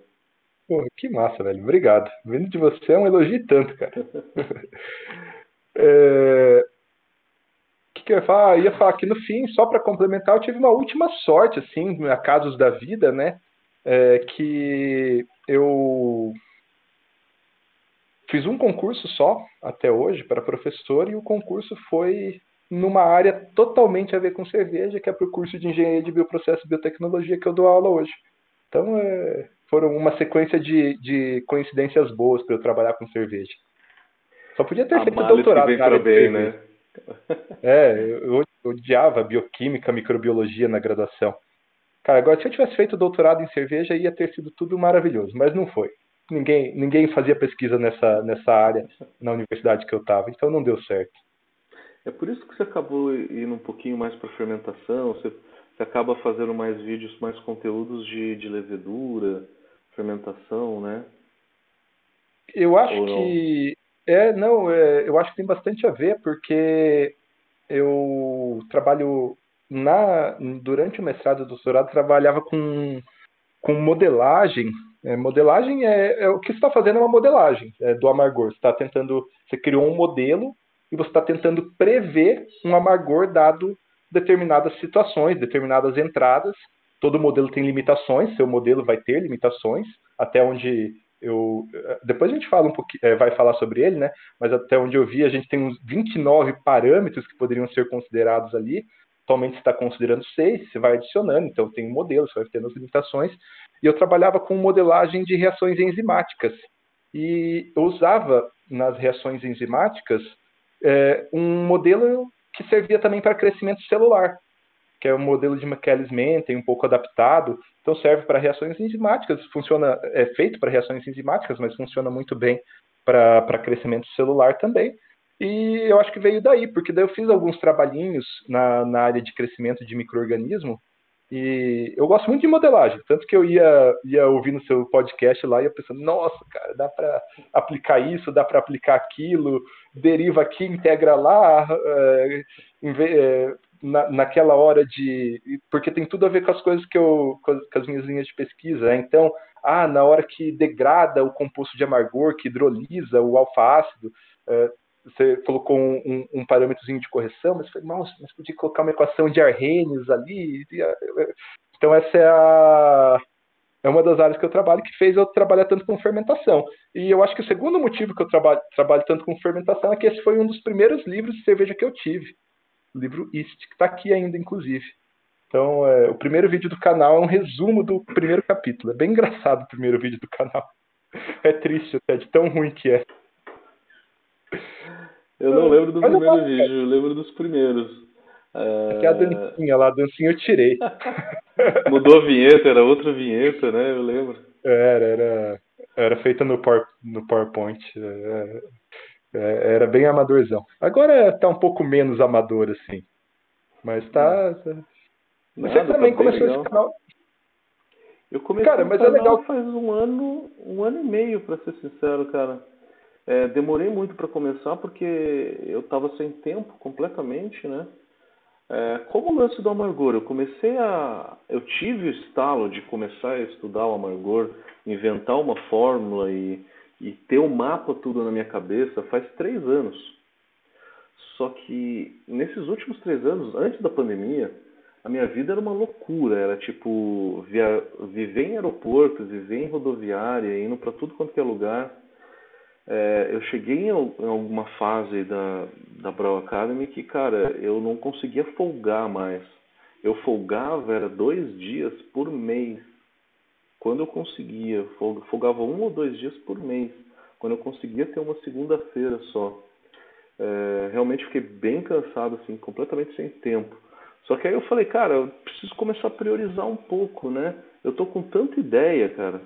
A: Que massa, velho. Obrigado. Vindo de você é um elogio tanto, cara. é... O que, que eu ia falar? Eu ia falar que no fim, só para complementar, eu tive uma última sorte, assim, a casos da vida, né? É, que eu fiz um concurso só até hoje para professor e o concurso foi numa área totalmente a ver com cerveja, que é para o curso de engenharia de bioprocesso e biotecnologia que eu dou aula hoje. Então, é, foram uma sequência de, de coincidências boas para eu trabalhar com cerveja. Só podia ter a feito doutorado
B: que vem na bem, né?
A: É, eu, eu odiava bioquímica, microbiologia na graduação. Cara, agora se eu tivesse feito doutorado em cerveja, ia ter sido tudo maravilhoso, mas não foi. Ninguém, ninguém fazia pesquisa nessa, nessa área na universidade que eu estava, então não deu certo.
B: É por isso que você acabou indo um pouquinho mais para fermentação, você, você, acaba fazendo mais vídeos, mais conteúdos de, de levedura, fermentação, né?
A: Eu acho que é, não, é, eu acho que tem bastante a ver, porque eu trabalho na durante o mestrado e doutorado trabalhava com, com modelagem. É, modelagem é, é, o que você está fazendo é uma modelagem é, do amargor. Você está tentando, você criou um modelo e você está tentando prever um amargor dado determinadas situações, determinadas entradas. Todo modelo tem limitações, seu modelo vai ter limitações, até onde eu depois a gente fala um pouquinho, é, vai falar sobre ele, né? Mas até onde eu vi, a gente tem uns 29 parâmetros que poderiam ser considerados ali. Atualmente está considerando seis, você vai adicionando, então tem um modelo, você vai tendo as limitações. E eu trabalhava com modelagem de reações enzimáticas. E eu usava nas reações enzimáticas é, um modelo que servia também para crescimento celular, que é o um modelo de Michaelis-Menten, um pouco adaptado. Então serve para reações enzimáticas, funciona, é feito para reações enzimáticas, mas funciona muito bem para crescimento celular também. E eu acho que veio daí, porque daí eu fiz alguns trabalhinhos na, na área de crescimento de microorganismo e eu gosto muito de modelagem, tanto que eu ia, ia ouvindo seu podcast lá e ia pensando, nossa, cara, dá para aplicar isso, dá para aplicar aquilo, deriva aqui, integra lá, é, é, na, naquela hora de. Porque tem tudo a ver com as coisas que eu. com as, com as minhas linhas de pesquisa. Né? Então, ah, na hora que degrada o composto de amargor, que hidrolisa o alfa-ácido, é, você colocou um, um, um, parâmetrozinho de correção, mas foi, nossa, mas podia colocar uma equação de Arrhenius ali. Então essa é a é uma das áreas que eu trabalho que fez eu trabalhar tanto com fermentação. E eu acho que o segundo motivo que eu trabalho, trabalho tanto com fermentação é que esse foi um dos primeiros livros de cerveja que eu tive. O livro East, que está aqui ainda, inclusive. Então, é, o primeiro vídeo do canal é um resumo do primeiro capítulo. É bem engraçado o primeiro vídeo do canal. É triste até, de tão ruim que é.
B: Eu não lembro do primeiro vídeo, eu lembro dos primeiros.
A: É... Aqui é a dancinha lá, a dancinha eu tirei.
B: Mudou a vinheta, era outra vinheta, né? Eu lembro.
A: Era, era, era feita no, Power, no PowerPoint. É, é, era bem amadorzão. Agora tá um pouco menos amador, assim. Mas tá. tá. Você Nada, também tá começou legal. esse canal.
B: Eu comecei cara, mas é legal. faz um ano, um ano e meio, para ser sincero, cara. É, demorei muito para começar porque eu estava sem tempo completamente, né? É, como o lance do amargor, eu comecei a. Eu tive o estalo de começar a estudar o amargor, inventar uma fórmula e, e ter o um mapa tudo na minha cabeça faz três anos. Só que nesses últimos três anos, antes da pandemia, a minha vida era uma loucura. Era tipo via, viver em aeroporto, viver em rodoviária, indo para tudo quanto é lugar é, eu cheguei em, em, alguma fase da, da Brawl Academy que, cara, eu não conseguia folgar mais. Eu folgava, era dois dias por mês. Quando eu conseguia, folgava um ou dois dias por mês. Quando eu conseguia ter uma segunda-feira só. É, realmente fiquei bem cansado, assim, completamente sem tempo. Só que aí eu falei, cara, eu preciso começar a priorizar um pouco, né? Eu tô com tanta ideia, cara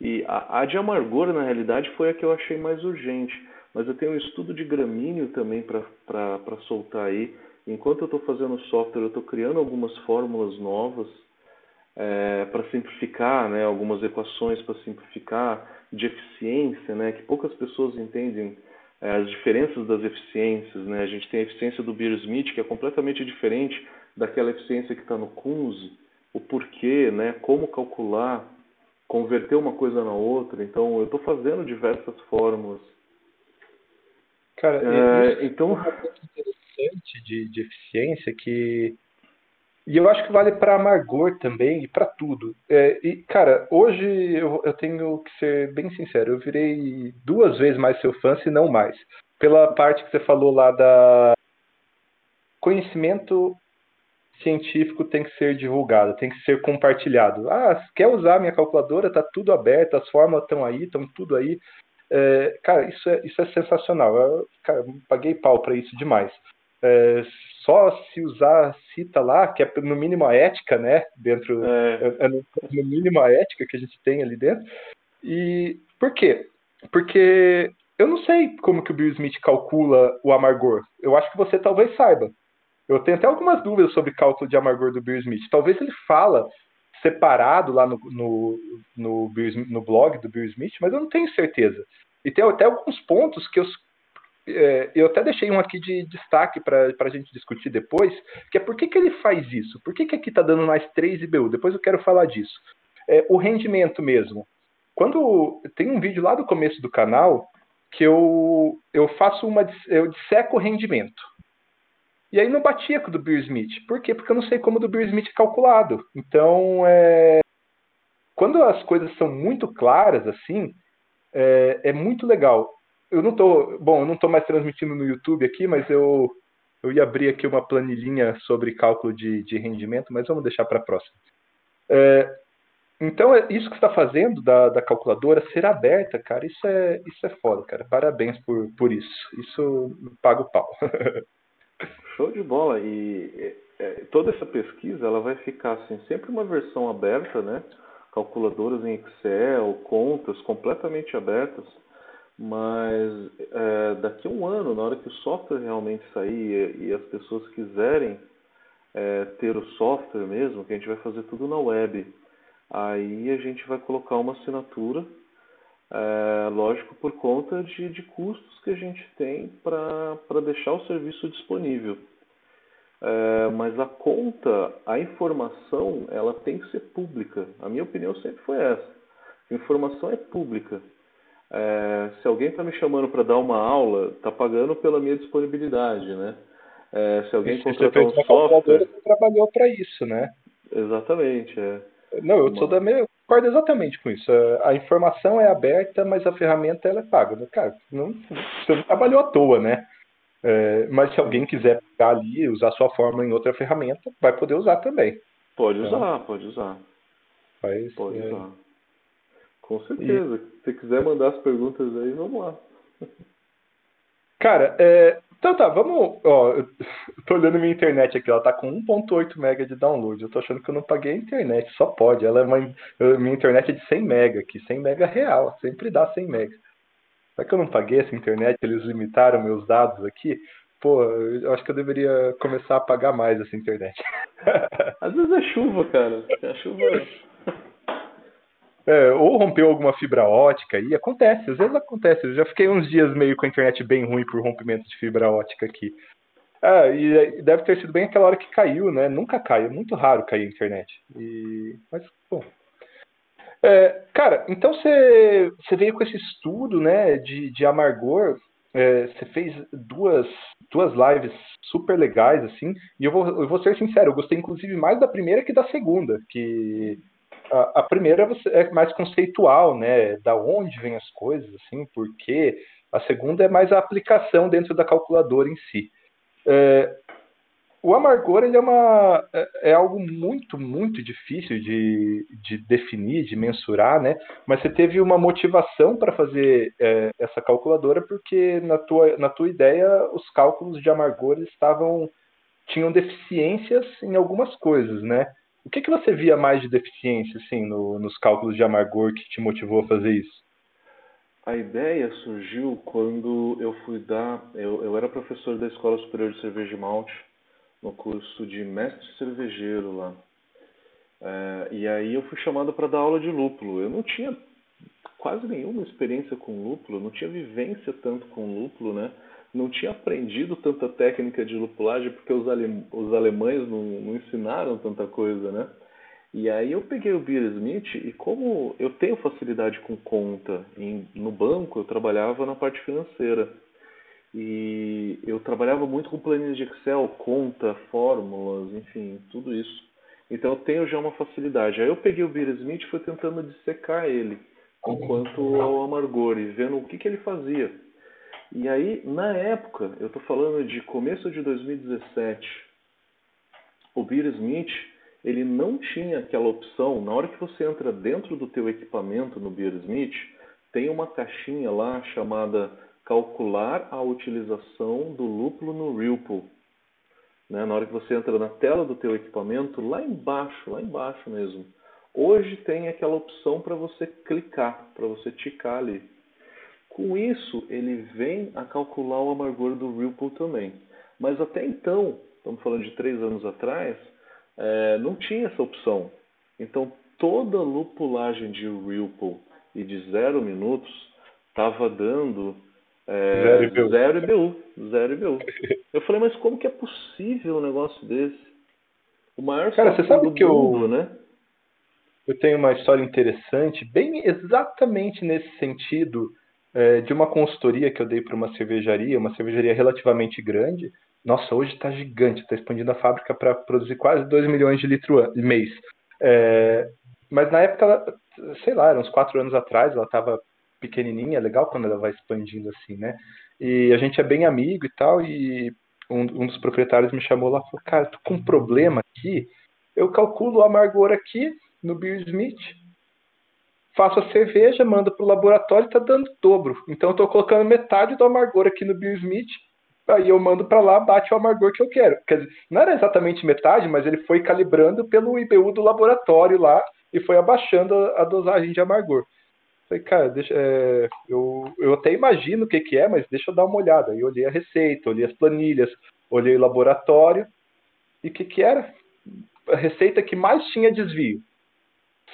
B: E a, a de amargor, na realidade, foi a que eu achei mais urgente. Mas eu tenho um estudo de gramíneo também para soltar aí. Enquanto eu estou fazendo software, eu estou criando algumas fórmulas novas é, para simplificar, né, algumas equações para simplificar de eficiência, né, que poucas pessoas entendem é, as diferenças das eficiências. Né? A gente tem a eficiência do Beer-Smith, que é completamente diferente daquela eficiência que está no Kunze, o porquê, né, como calcular, converter uma coisa na outra. Então, eu estou fazendo diversas fórmulas.
A: Cara, é, então... uma coisa interessante de, de eficiência que e eu acho que vale para amargor também e para tudo. É, e, cara, hoje eu, eu, tenho que ser bem sincero, eu virei duas vezes mais seu fã, se não mais. Pela parte que você falou lá da conhecimento científico tem que ser divulgado, tem que ser compartilhado. Ah, quer usar minha calculadora? Tá tudo aberto, as fórmulas estão aí, estão tudo aí. É, cara, isso é, isso é sensacional. Eu, cara, paguei pau para isso demais. É, só se usar cita lá, que é no mínimo a ética, né? Dentro, é. É, é no, no, mínimo a ética que a gente tem ali dentro. E por quê? Porque eu não sei como que o Bill Smith calcula o amargor. Eu acho que você talvez saiba. Eu tenho até algumas dúvidas sobre cálculo de amargor do Bill Smith. Talvez ele fala separado lá no, no, no, no blog do Bill Smith, mas eu não tenho certeza. E tem até alguns pontos que eu é, eu até deixei um aqui de destaque para a gente discutir depois, que é por que, que ele faz isso? Por que, que aqui está dando mais 3 IBU? Depois eu quero falar disso. É, o rendimento mesmo. Quando tem um vídeo lá do começo do canal que eu, eu faço uma. Eu disseco o rendimento. E aí não batia com o do Beer Smith. Por quê? Porque eu não sei como o do Beer Smith é calculado. Então, é, quando as coisas são muito claras assim, é, é muito legal eu não tô, bom, eu não estou mais transmitindo no YouTube aqui, mas eu eu ia abrir aqui uma planilhinha sobre cálculo de, de rendimento, mas vamos deixar para a próxima. É, então, é isso que está fazendo da, da calculadora ser aberta, cara, isso é, isso é foda, cara. Parabéns por, por isso. Isso paga o pau.
B: Show de bola. E é, toda essa pesquisa ela vai ficar assim, sempre uma versão aberta, né? Calculadoras em Excel, contas completamente abertas mas é, daqui a um ano, na hora que o software realmente sair e, e as pessoas quiserem é, ter o software mesmo, que a gente vai fazer tudo na web, aí a gente vai colocar uma assinatura, é, lógico, por conta de, de custos que a gente tem para deixar o serviço disponível. É, mas a conta, a informação, ela tem que ser pública. A minha opinião sempre foi essa. A informação é pública. É, se alguém está me chamando para dar uma aula, está pagando pela minha disponibilidade, né? É, se alguém contratar um software... Você
A: trabalhou para isso, né?
B: Exatamente, é.
A: Não, eu sou da mesma... concordo exatamente com isso. A informação é aberta, mas a ferramenta ela é paga. Cara, não, você não trabalhou à toa, né? É, mas se alguém quiser pegar ali e usar sua fórmula em outra ferramenta, vai poder usar também.
B: Pode usar, então, pode usar.
A: Faz,
B: pode é... usar. Com certeza. E... Se quiser mandar as perguntas aí, vamos lá.
A: Cara, é... então tá, vamos. Ó, eu tô olhando minha internet aqui, ela tá com 1.8 mega de download. Eu tô achando que eu não paguei a internet, só pode. Ela é uma... Minha internet é de 100 mega aqui, 100 mega real, sempre dá 100 mega. Será que eu não paguei essa internet? Eles limitaram meus dados aqui? Pô, eu acho que eu deveria começar a pagar mais essa internet.
B: Às vezes é chuva, cara. A chuva
A: é, ou rompeu alguma fibra ótica e acontece, às vezes acontece. Eu já fiquei uns dias meio com a internet bem ruim por rompimento de fibra ótica aqui. Ah, e deve ter sido bem aquela hora que caiu, né? Nunca cai, é muito raro cair a internet. E... Mas, bom. É, cara, então você, veio com esse estudo né, de, de amargor. É, você fez duas, duas lives super legais, assim. E eu vou, eu vou ser sincero, eu gostei inclusive mais da primeira que da segunda. Que a, primeira é mais conceitual, né? Da onde vêm as coisas, assim, por quê. A segunda é mais a aplicação dentro da calculadora em si. É, o amargor ele é, uma, é, é, algo muito, muito difícil de, de definir, de mensurar, né? Mas você teve uma motivação para fazer é, essa calculadora porque na tua, na tua ideia os cálculos de amargor estavam tinham deficiências em algumas coisas, né? O que, que você via mais de deficiência, assim, no, nos cálculos de amargor que te motivou a fazer isso?
B: A ideia surgiu quando eu fui dar. Eu, eu era professor da Escola Superior de Cerveja e Malte, no curso de mestre cervejeiro lá. É, e aí eu fui chamado para dar aula de lúpulo. Eu não tinha quase nenhuma experiência com lúpulo, não tinha vivência tanto com lúpulo, né? Não tinha aprendido tanta técnica de lupulagem porque os, ale, os alemães não, não ensinaram tanta coisa, né? E aí eu peguei o Beer Smith e como eu tenho facilidade com conta em, no banco, eu trabalhava na parte financeira. E eu trabalhava muito com planilhas de Excel, conta, fórmulas, enfim, tudo isso. Então eu tenho já uma facilidade. Aí eu peguei o Beer Smith e fui tentando dissecar ele quanto ao amargor e vendo o que, que ele fazia. E aí, na época, eu estou falando de começo de 2017, o Beer Smith ele não tinha aquela opção, na hora que você entra dentro do teu equipamento no Beer Smith, tem uma caixinha lá chamada calcular a utilização do lúpulo no Ripple. Né? Na hora que você entra na tela do teu equipamento, lá embaixo, lá embaixo mesmo, hoje tem aquela opção para você clicar, para você ticar ali. Com isso, ele vem a calcular o amargor do Ripple também. Mas até então, estamos falando de três anos atrás, é, não tinha essa opção. Então, toda lupulagem de Ripple e de zero minutos estava dando é, zero, IBU. zero IBU. Zero IBU. Eu falei, mas como que é possível um negócio desse? O maior
A: Cara, você sabe que mundo, eu, né? Eu tenho uma história interessante, bem exatamente nesse sentido, é, de uma consultoria que eu dei para uma cervejaria, uma cervejaria relativamente grande. Nossa, hoje está gigante, está expandindo a fábrica para produzir quase 2 milhões de litros mês. É, mas na época, sei lá, eram uns quatro anos atrás, ela estava pequenininha, legal quando ela vai expandindo assim, né? E a gente é bem amigo e tal, e um, um dos proprietários me chamou lá e falou, cara, tô com um problema aqui, eu calculo o amargor aqui no Beer Smith, faço a cerveja, mando pro laboratório e tá dando dobro. Então eu tô colocando metade do amargor aqui no Beer Smith, aí eu mando para lá, bate o amargor que eu quero. Quer dizer, não era exatamente metade, mas ele foi calibrando pelo IBU do laboratório lá e foi abaixando a, a dosagem de amargor. Falei, cara, deixa, é, eu, eu até imagino o que, que é, mas deixa eu dar uma olhada. Aí olhei a receita, olhei as planilhas, olhei o laboratório. E o que, que era? A receita que mais tinha desvio.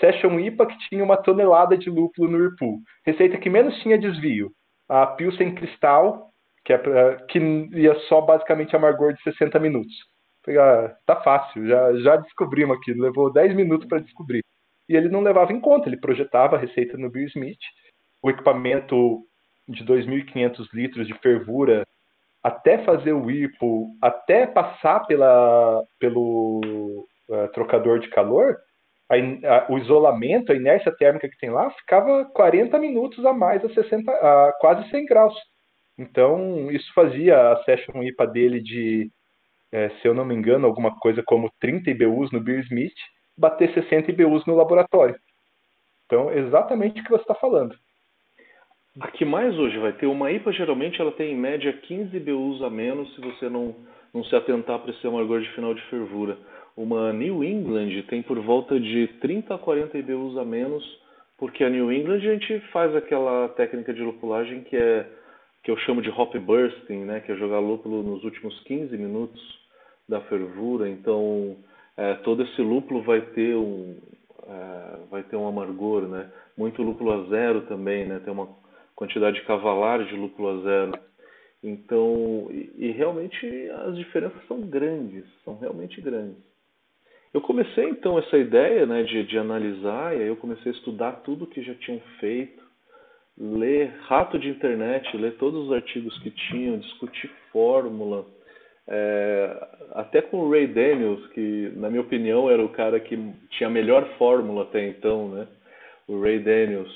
A: Session IPA que tinha uma tonelada de lúpulo no Irpool. Receita que menos tinha desvio. A Pilsen Cristal, que, é pra, que ia só basicamente amargor de 60 minutos. Ah, tá fácil, já, já descobrimos aqui. Levou 10 minutos para descobrir e ele não levava em conta, ele projetava a receita no Bill Smith, o equipamento de 2.500 litros de fervura, até fazer o Whirlpool, até passar pela, pelo uh, trocador de calor, a, a, o isolamento, a inércia térmica que tem lá, ficava 40 minutos a mais a, 60, a quase 100 graus. Então, isso fazia a Session IPA dele de, é, se eu não me engano, alguma coisa como 30 IBUs no Beer Smith, bater 60 IBUs no laboratório. Então, exatamente o que você está falando.
B: A que mais hoje vai ter? Uma IPA geralmente ela tem em média 15 IBUs a menos se você não, não se atentar para esse amargor de final de fervura. Uma New England tem por volta de 30 a 40 IBUs a menos, porque a New England a gente faz aquela técnica de lupulagem que é que eu chamo de hop bursting, né, que é jogar lúpulo nos últimos 15 minutos da fervura. Então, é, todo esse lúpulo vai ter um é, vai ter um amargor, né? Muito lúpulo a zero também, né? Tem uma quantidade cavalar de lúpulo a zero. Então, e, e realmente as diferenças são grandes, são realmente grandes. Eu comecei então essa ideia, né, de, de analisar e aí eu comecei a estudar tudo que já tinham feito, ler rato de internet, ler todos os artigos que tinham, discutir fórmula é, até com o Ray Daniels, que na minha opinião era o cara que tinha a melhor fórmula até então, né? O Ray Daniels.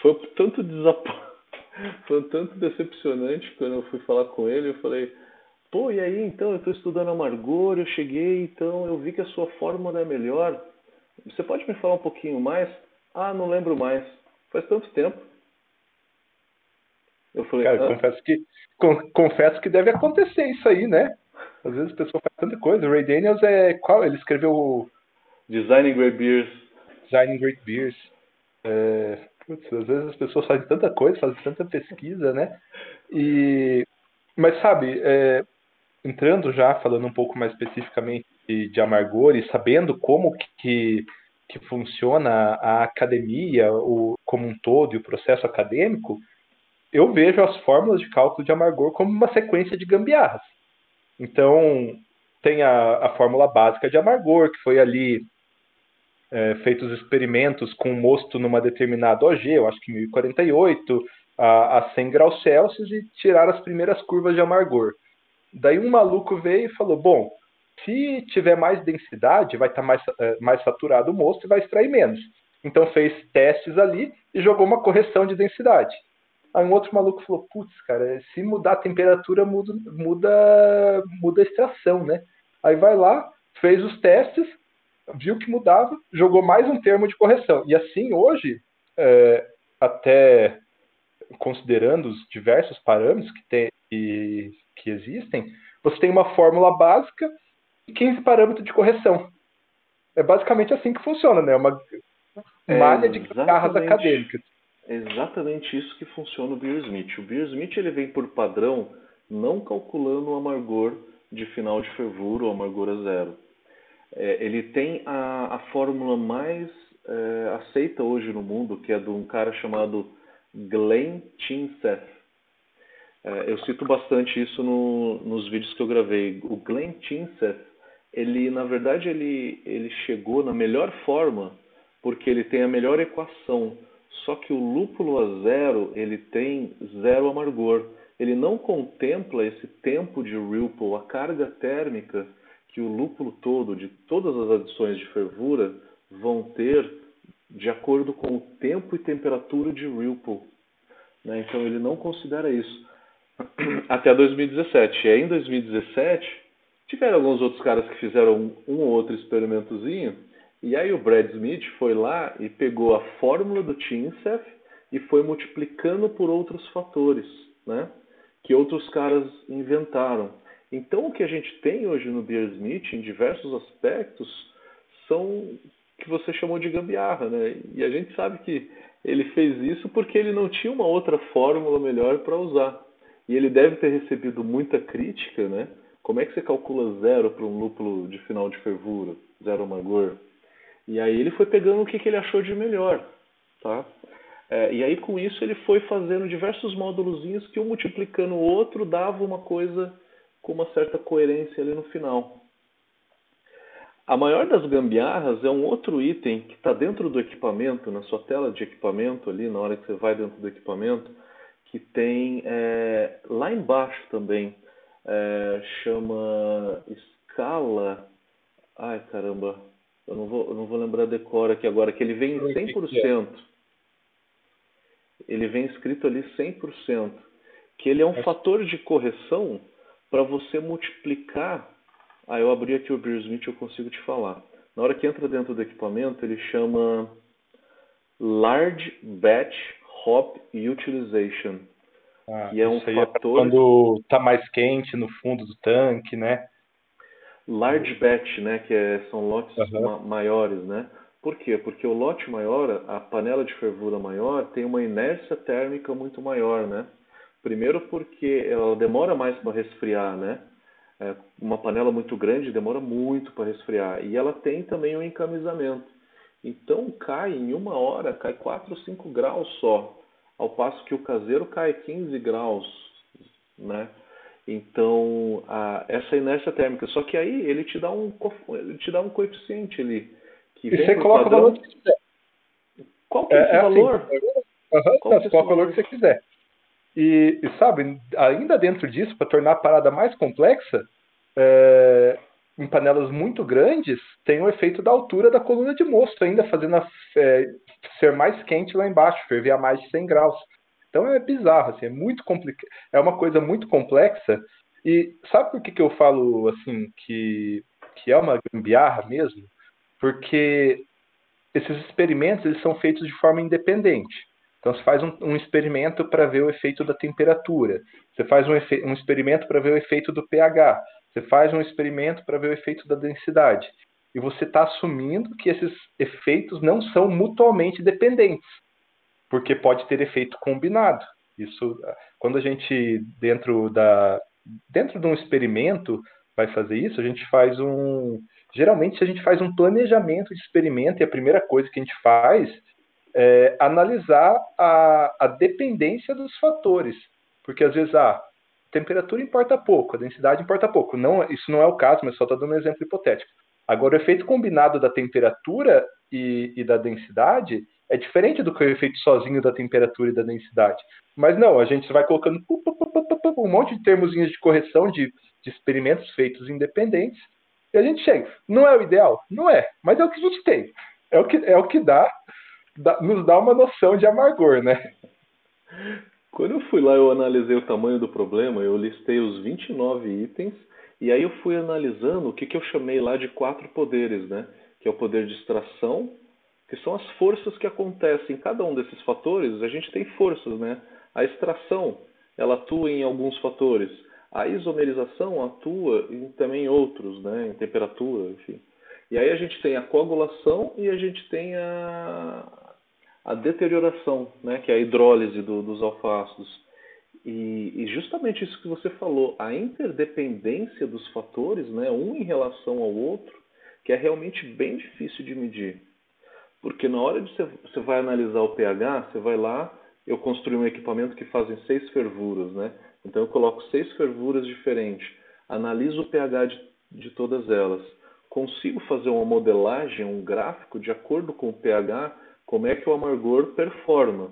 B: Foi tanto desap... foi tanto decepcionante quando eu fui falar com ele, eu falei, pô, e aí então eu estou estudando amargor, eu cheguei, então eu vi que a sua fórmula é melhor. Você pode me falar um pouquinho mais? Ah, não lembro mais. Faz tanto tempo.
A: Eu falei, Cara, ah. confesso, que, confesso que deve acontecer isso aí, né? Às vezes a pessoa faz tanta coisa. O Ray Daniels é qual? Ele escreveu
B: Designing Great Beers.
A: Designing Great Beers. É, putz, às vezes as pessoas fazem tanta coisa, fazem tanta pesquisa, né? E, mas sabe, é, entrando já, falando um pouco mais especificamente de, de amargor e sabendo como que, que funciona a academia o, como um todo e o processo acadêmico, eu vejo as fórmulas de cálculo de amargor como uma sequência de gambiarras. Então, tem a, a fórmula básica de amargor, que foi ali é, feitos experimentos com mosto numa determinada OG, eu acho que 1048, a, a 100 graus Celsius, e tirar as primeiras curvas de amargor. Daí um maluco veio e falou: bom, se tiver mais densidade, vai estar tá mais, é, mais saturado o mosto e vai extrair menos. Então fez testes ali e jogou uma correção de densidade. Aí um outro maluco falou: putz, cara, se mudar a temperatura, muda, muda, muda a extração, né? Aí vai lá, fez os testes, viu que mudava, jogou mais um termo de correção. E assim, hoje, é, até considerando os diversos parâmetros que, tem, que existem, você tem uma fórmula básica e 15 parâmetros de correção. É basicamente assim que funciona, né? Uma é malha de garras acadêmicas.
B: É exatamente isso que funciona o Beersmith. O Beersmith ele vem por padrão não calculando o amargor de final de fervura ou amargor a zero. É, ele tem a, a fórmula mais é, aceita hoje no mundo, que é de um cara chamado Glenn Tinseth. É, eu cito bastante isso no, nos vídeos que eu gravei. O Glenn Tinseth, ele na verdade ele, ele chegou na melhor forma porque ele tem a melhor equação. Só que o lúpulo a zero ele tem zero amargor. Ele não contempla esse tempo de Ripple, a carga térmica que o lúpulo todo, de todas as adições de fervura, vão ter de acordo com o tempo e temperatura de Ripple. Né? Então ele não considera isso. Até 2017. E aí em 2017, tiveram alguns outros caras que fizeram um ou outro experimentozinho, e aí o Brad Smith foi lá e pegou a fórmula do TINSEF e foi multiplicando por outros fatores, né? Que outros caras inventaram. Então, o que a gente tem hoje no Beersmith, em diversos aspectos, são que você chamou de gambiarra, né? E a gente sabe que ele fez isso porque ele não tinha uma outra fórmula melhor para usar. E ele deve ter recebido muita crítica, né? Como é que você calcula zero para um lúpulo de final de fervura, zero amargor? E aí ele foi pegando o que, que ele achou de melhor, tá? É, e aí com isso ele foi fazendo diversos módulozinhos que um multiplicando o outro dava uma coisa com uma certa coerência ali no final. A maior das gambiarras é um outro item que está dentro do equipamento, na sua tela de equipamento ali, na hora que você vai dentro do equipamento, que tem é, lá embaixo também, é, chama escala. Ai caramba, eu não vou, eu não vou lembrar decora aqui agora, que ele vem em 100%. Ele vem escrito ali 100%. Que ele é um fator de correção para você multiplicar. Ah, eu abri aqui o Beersmith eu consigo te falar. Na hora que entra dentro do equipamento, ele chama Large Batch Hop Utilization.
A: Ah, que é um fator. É quando está mais quente no fundo do tanque, né?
B: Large batch, né, que é, são lotes uhum. ma maiores, né? Por quê? Porque o lote maior, a panela de fervura maior, tem uma inércia térmica muito maior, né? Primeiro porque ela demora mais para resfriar, né? É, uma panela muito grande demora muito para resfriar. E ela tem também um encamisamento. Então cai em uma hora, cai 4 ou 5 graus só. Ao passo que o caseiro cai 15 graus, né? Então, a, essa inércia térmica. Só que aí ele te dá um, ele te dá um coeficiente ali. Que
A: e você coloca padrão. o valor que você quiser.
B: Qual que é, é esse é assim, valor?
A: Assim, uhum, Qual é o valor que você quiser. E, e sabe, ainda dentro disso, para tornar a parada mais complexa, é, em panelas muito grandes, tem o efeito da altura da coluna de mosto, ainda fazendo a, é, ser mais quente lá embaixo, ferver a mais de 100 graus. Então é bizarro, assim, é muito complicado, é uma coisa muito complexa. E sabe por que, que eu falo assim que, que é uma gambiarra mesmo? Porque esses experimentos eles são feitos de forma independente. Então você faz um, um experimento para ver o efeito da temperatura, você faz um, um experimento para ver o efeito do pH, você faz um experimento para ver o efeito da densidade. e você está assumindo que esses efeitos não são mutuamente dependentes, porque pode ter efeito combinado. Isso, quando a gente dentro da dentro de um experimento vai fazer isso, a gente faz um geralmente a gente faz um planejamento de experimento e a primeira coisa que a gente faz é analisar a, a dependência dos fatores, porque às vezes ah, temperatura importa pouco, a densidade importa pouco. Não, isso não é o caso, mas só estou dando um exemplo hipotético. Agora, o efeito combinado da temperatura e, e da densidade é diferente do que o efeito sozinho da temperatura e da densidade. Mas não, a gente vai colocando um monte de termozinhos de correção de, de experimentos feitos independentes e a gente chega. Não é o ideal? Não é, mas é o que a gente tem. É o que, é o que dá, dá nos dá uma noção de amargor, né?
B: Quando eu fui lá, eu analisei o tamanho do problema, eu listei os 29 itens e aí eu fui analisando o que, que eu chamei lá de quatro poderes, né? Que é o poder de extração, que são as forças que acontecem em cada um desses fatores. A gente tem forças, né? A extração, ela atua em alguns fatores. A isomerização atua em também outros, né? Em temperatura, enfim. E aí a gente tem a coagulação e a gente tem a, a deterioração, né? Que é a hidrólise do, dos alfácidos. E, e, justamente isso que você falou, a interdependência dos fatores, né, um em relação ao outro, que é realmente bem difícil de medir. Porque na hora de você, você vai analisar o pH, você vai lá, eu construí um equipamento que fazem seis fervuras, né? Então eu coloco seis fervuras diferentes, analiso o pH de, de todas elas, consigo fazer uma modelagem, um gráfico de acordo com o pH, como é que o amargor performa.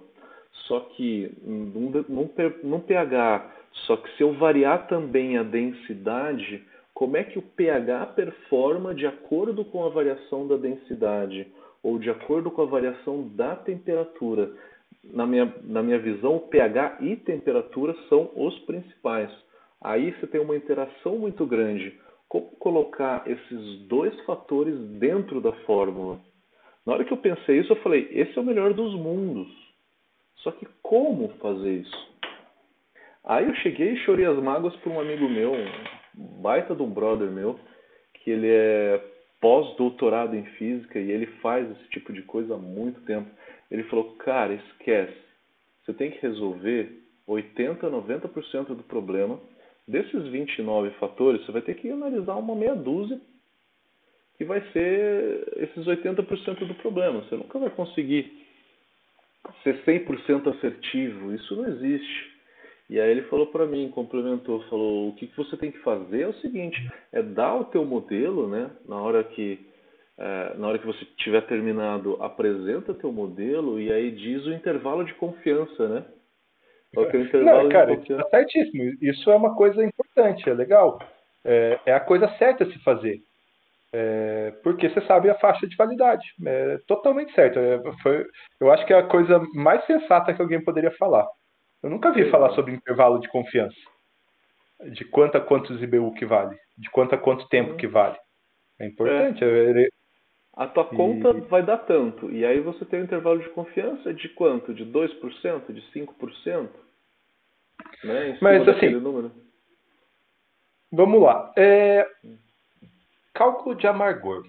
B: Só que num, num, num pH, só que se eu variar também a densidade, como é que o pH performa de acordo com a variação da densidade ou de acordo com a variação da temperatura? Na minha, na minha visão, o pH e temperatura são os principais. Aí você tem uma interação muito grande. Como colocar esses dois fatores dentro da fórmula? Na hora que eu pensei isso, eu falei: esse é o melhor dos mundos só que como fazer isso? Aí eu cheguei e chorei as mágoas para um amigo meu, um baita de um brother meu, que ele é pós-doutorado em física e ele faz esse tipo de coisa há muito tempo. Ele falou, cara, esquece. Você tem que resolver 80, 90% do problema. Desses 29 fatores, você vai ter que analisar uma meia dúzia que vai ser esses 80% do problema. Você nunca vai conseguir ser 100% assertivo, isso não existe. E aí ele falou para mim, complementou, falou, o que, você tem que fazer é o seguinte, é dar o teu modelo, né, na hora que é, na hora que você tiver terminado, apresenta teu modelo e aí diz o intervalo de confiança, né?
A: Que o intervalo não, cara, de confiança? Tá certíssimo. Isso é uma coisa importante, é legal. É, é a coisa certa a se fazer. É, porque você sabe a faixa de validade. É totalmente certo. É, foi, eu acho que é a coisa mais sensata que alguém poderia falar. Eu nunca vi falar sobre intervalo de confiança. De quanto a quantos IBU que vale. De quanto a quanto tempo que vale. É importante. É.
B: A tua conta e... vai dar tanto. E aí você tem um intervalo de confiança de quanto? De 2%? De 5%? Né?
A: Mas assim. Vamos lá. É, Cálculo de amargor.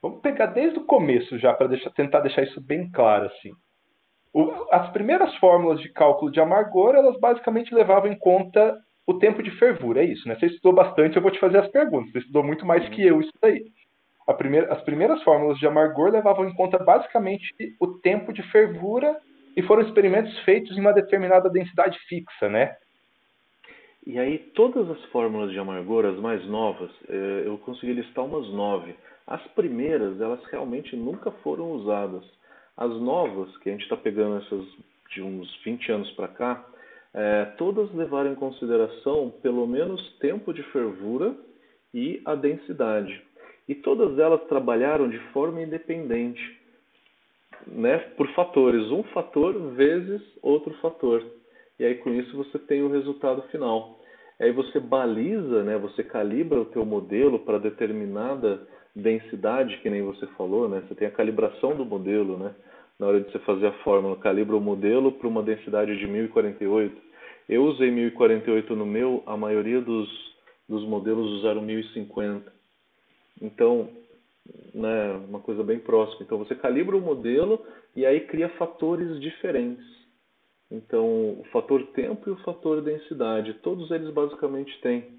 A: Vamos pegar desde o começo já para tentar deixar isso bem claro assim. O, as primeiras fórmulas de cálculo de amargor, elas basicamente levavam em conta o tempo de fervura, é isso, né? Você estudou bastante, eu vou te fazer as perguntas. Você estudou muito mais que eu isso daí. Primeira, as primeiras fórmulas de amargor levavam em conta basicamente o tempo de fervura e foram experimentos feitos em uma determinada densidade fixa, né?
B: E aí todas as fórmulas de amargor, as mais novas, eh, eu consegui listar umas nove. As primeiras, elas realmente nunca foram usadas. As novas, que a gente está pegando essas de uns 20 anos para cá, é, todas levaram em consideração pelo menos tempo de fervura e a densidade. E todas elas trabalharam de forma independente, né, por fatores. Um fator vezes outro fator e aí com isso você tem o resultado final. Aí você baliza, né, você calibra o teu modelo para determinada densidade, que nem você falou, né? Você tem a calibração do modelo, né? Na hora de você fazer a fórmula, calibra o modelo para uma densidade de 1048. Eu usei 1048 no meu, a maioria dos, dos modelos usaram 1050. Então, né, uma coisa bem próxima. Então você calibra o modelo e aí cria fatores diferentes. Então o fator tempo e o fator densidade, todos eles basicamente têm.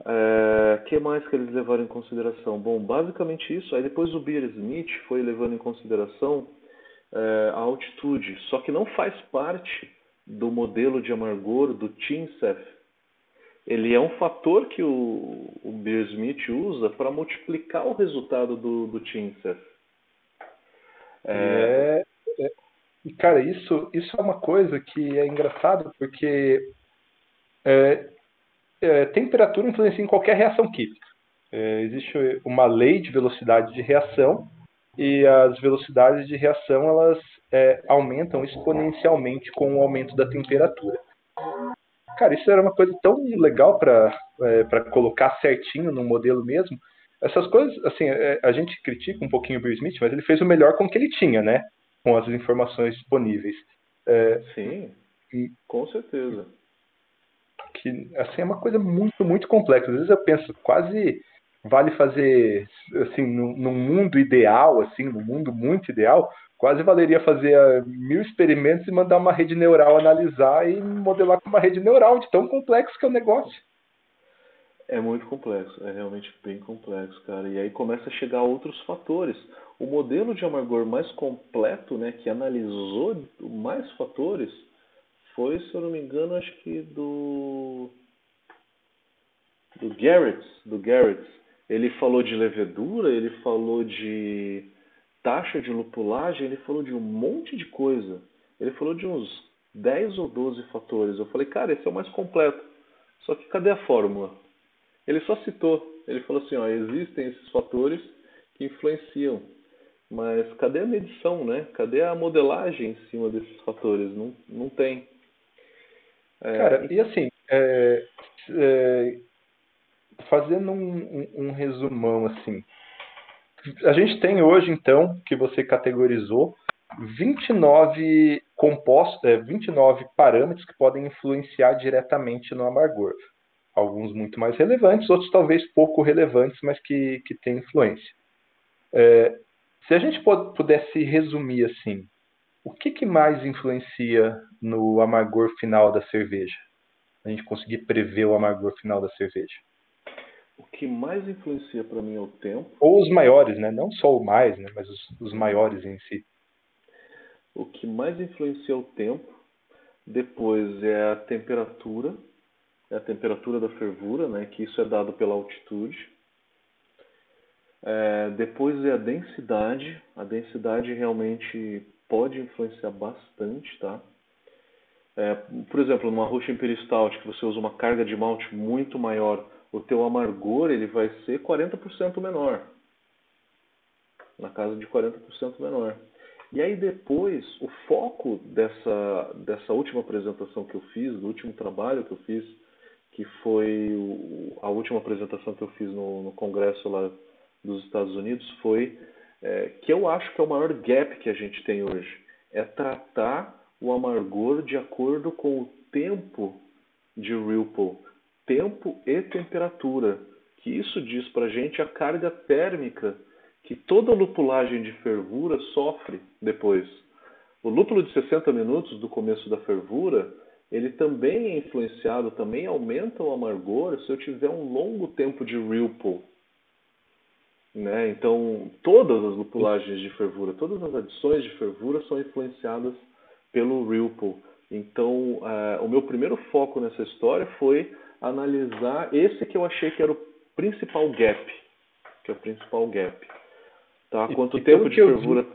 B: O é, que mais que eles levaram em consideração? Bom, basicamente isso. Aí depois o Beer Smith foi levando em consideração é, a altitude, só que não faz parte do modelo de amargor do TINCEF. Ele é um fator que o, o Beer Smith usa para multiplicar o resultado do, do TINCEF.
A: É... é, cara, isso, isso é uma coisa que é engraçado porque é, é, temperatura influencia em qualquer reação química. É, existe uma lei de velocidade de reação e as velocidades de reação elas é, aumentam exponencialmente com o aumento da temperatura. Cara, isso era uma coisa tão legal para é, colocar certinho no modelo mesmo. Essas coisas, assim, é, a gente critica um pouquinho o Bill Smith, mas ele fez o melhor com o que ele tinha, né? Com as informações disponíveis.
B: É, Sim, e, com certeza.
A: Que, assim, é uma coisa muito, muito complexa. Às vezes eu penso, quase vale fazer, assim, num, num mundo ideal, assim, num mundo muito ideal, quase valeria fazer ah, mil experimentos e mandar uma rede neural analisar e modelar com uma rede neural, de tão complexo que é o negócio.
B: É muito complexo, é realmente bem complexo, cara. E aí começa a chegar outros fatores. O modelo de amargor mais completo, né, que analisou mais fatores, foi, se eu não me engano, acho que do do Garrett, do Garrett. Ele falou de levedura, ele falou de taxa de lupulagem, ele falou de um monte de coisa. Ele falou de uns 10 ou 12 fatores. Eu falei, cara, esse é o mais completo. Só que cadê a fórmula? Ele só citou. Ele falou assim, ó, existem esses fatores que influenciam. Mas cadê a medição, né? Cadê a modelagem em cima desses fatores? Não, não tem.
A: É, cara, e assim, é, é, fazendo um, um, um resumão assim, a gente tem hoje, então, que você categorizou, 29 compostos, é, 29 parâmetros que podem influenciar diretamente no amargor. Alguns muito mais relevantes, outros talvez pouco relevantes, mas que, que têm influência. É, se a gente pudesse resumir assim, o que, que mais influencia no amargor final da cerveja? A gente conseguir prever o amargor final da cerveja.
B: O que mais influencia para mim é o tempo.
A: Ou os maiores, né? Não só o mais, né? mas os, os maiores em si.
B: O que mais influencia é o tempo. Depois é a temperatura. É a temperatura da fervura, né? Que isso é dado pela altitude. É, depois é a densidade. A densidade realmente pode influenciar bastante, tá? É, por exemplo, numa roxa que você usa uma carga de malte muito maior o teu amargor ele vai ser 40% menor. Na casa de 40% menor. E aí depois, o foco dessa, dessa última apresentação que eu fiz, do último trabalho que eu fiz, que foi o, a última apresentação que eu fiz no, no congresso lá dos Estados Unidos, foi é, que eu acho que é o maior gap que a gente tem hoje. É tratar o amargor de acordo com o tempo de Ripple tempo e temperatura, que isso diz para a gente a carga térmica que toda lupulagem de fervura sofre depois. O lúpulo de 60 minutos do começo da fervura, ele também é influenciado, também aumenta o amargor se eu tiver um longo tempo de ripple. Né? Então, todas as lupulagens de fervura, todas as adições de fervura são influenciadas pelo ripple. Então, uh, o meu primeiro foco nessa história foi analisar esse que eu achei que era o principal gap, que é o principal gap. Tá? Quanto e, tempo de fervura... Vi,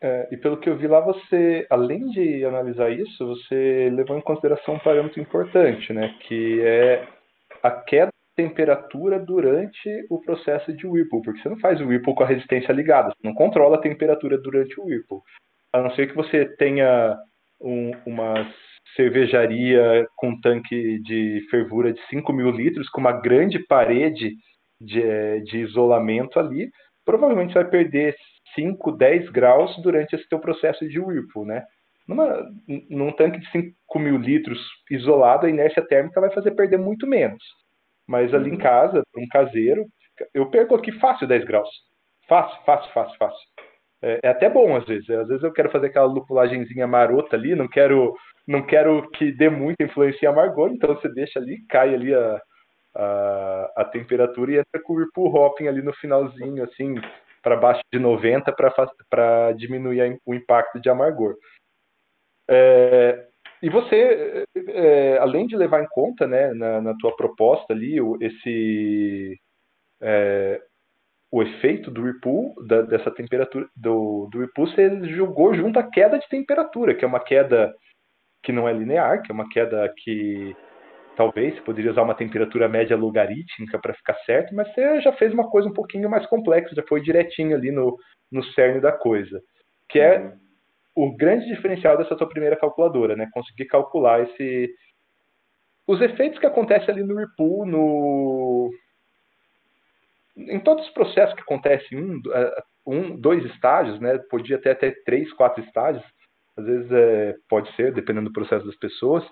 A: é, e pelo que eu vi lá, você, além de analisar isso, você levou em consideração um parâmetro importante, né? Que é a queda temperatura durante o processo de Whirlpool, porque você não faz o Whirlpool com a resistência ligada, você não controla a temperatura durante o Whirlpool. A não ser que você tenha um, umas cervejaria com tanque de fervura de 5 mil litros, com uma grande parede de, de isolamento ali, provavelmente você vai perder 5, 10 graus durante esse teu processo de Whirlpool, né? Numa, num tanque de 5 mil litros isolado, a inércia térmica vai fazer perder muito menos. Mas ali uhum. em casa, um caseiro, eu perco aqui fácil 10 graus. Fácil, fácil, fácil, fácil. É, é, até bom às vezes. Às vezes eu quero fazer aquela lupulagenzinha marota ali, não quero, não quero que dê muita influência em amargor, então você deixa ali, cai ali a, a, a temperatura e entra com o Whirlpool Hopping ali no finalzinho, assim, para baixo de 90 para diminuir o impacto de amargor. É, e você, é, além de levar em conta, né, na, na tua proposta ali, esse é, o efeito do Whirlpool, da, dessa temperatura do, do você jogou junto a queda de temperatura, que é uma queda que não é linear, que é uma queda que talvez você poderia usar uma temperatura média logarítmica para ficar certo, mas você já fez uma coisa um pouquinho mais complexa, já foi direitinho ali no, no cerne da coisa, que é uhum. O grande diferencial dessa sua primeira calculadora, né? Conseguir calcular esse os efeitos que acontecem ali no Whirlpool, no em todos os processos que acontecem um, um, dois estágios, né? Podia ter até três, quatro estágios. Às vezes é, pode ser, dependendo do processo das pessoas.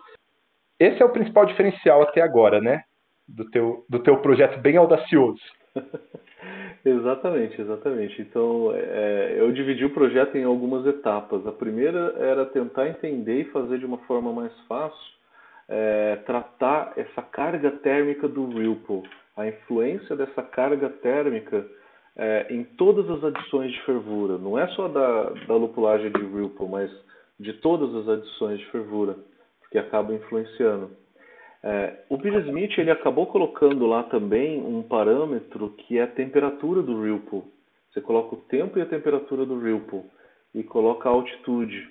A: Esse é o principal diferencial até agora, né? Do teu, do teu projeto bem audacioso.
B: exatamente, exatamente. Então, é, eu dividi o projeto em algumas etapas. A primeira era tentar entender e fazer de uma forma mais fácil, é, tratar essa carga térmica do Whirlpool a influência dessa carga térmica é, em todas as adições de fervura. Não é só da, da lupulagem de Whirlpool, mas de todas as adições de fervura, que acabam influenciando. É, o Bill Smith ele acabou colocando lá também um parâmetro que é a temperatura do Whirlpool. Você coloca o tempo e a temperatura do Whirlpool e coloca a altitude.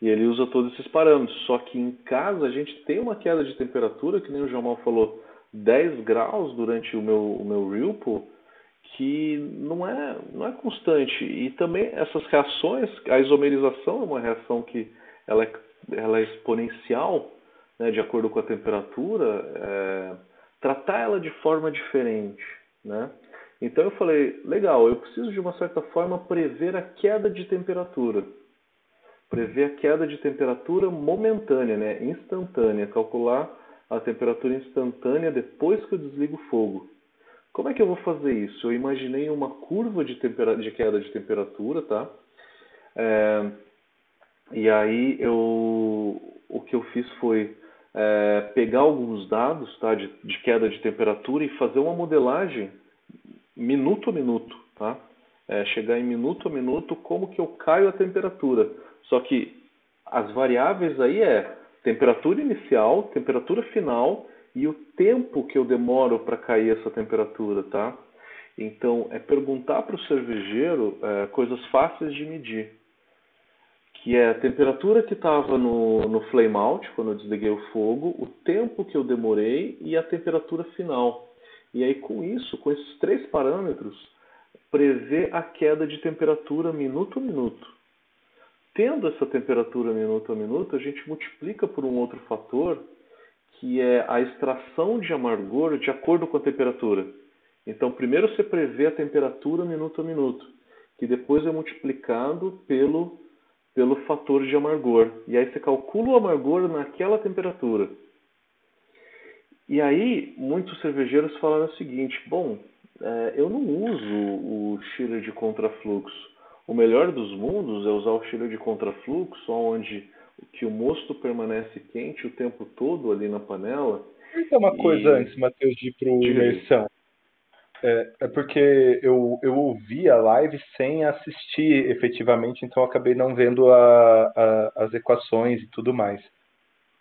B: E ele usa todos esses parâmetros. Só que em casa a gente tem uma queda de temperatura, que nem o Jamal falou, 10 graus durante o meu, o meu Whirlpool que não é, não é constante. E também essas reações, a isomerização é uma reação que ela é, ela é exponencial, né, de acordo com a temperatura, é, tratar ela de forma diferente. Né? Então eu falei, legal, eu preciso de uma certa forma prever a queda de temperatura. Prever a queda de temperatura momentânea, né, instantânea, calcular a temperatura instantânea depois que eu desligo o fogo. Como é que eu vou fazer isso? Eu imaginei uma curva de, de queda de temperatura, tá? É, e aí eu, o que eu fiz foi é, pegar alguns dados tá, de, de, queda de temperatura e fazer uma modelagem minuto a minuto, tá? É, chegar em minuto a minuto como que eu caio a temperatura. Só que as variáveis aí é temperatura inicial, temperatura final e o tempo que eu demoro para cair essa temperatura, tá? Então, é perguntar para o cervejeiro é, coisas fáceis de medir, que é a temperatura que estava no, no flame out, quando eu desliguei o fogo, o tempo que eu demorei e a temperatura final. E aí, com isso, com esses três parâmetros, prever a queda de temperatura minuto a minuto. Tendo essa temperatura minuto a minuto, a gente multiplica por um outro fator, que é a extração de amargor de acordo com a temperatura. Então, primeiro você prevê a temperatura minuto a minuto, que depois é multiplicado pelo, pelo fator de amargor. E aí você calcula o amargor naquela temperatura. E aí, muitos cervejeiros falaram o seguinte: bom, é, eu não uso o chiller de contrafluxo o melhor dos mundos é usar o chiller de contrafluxo, onde que o mosto permanece quente o tempo todo ali na panela.
A: Então, uma e... coisa antes, Matheus, de ir para imersão. É, é, porque eu, eu ouvi a live sem assistir efetivamente, então acabei não vendo a, a, as equações e tudo mais.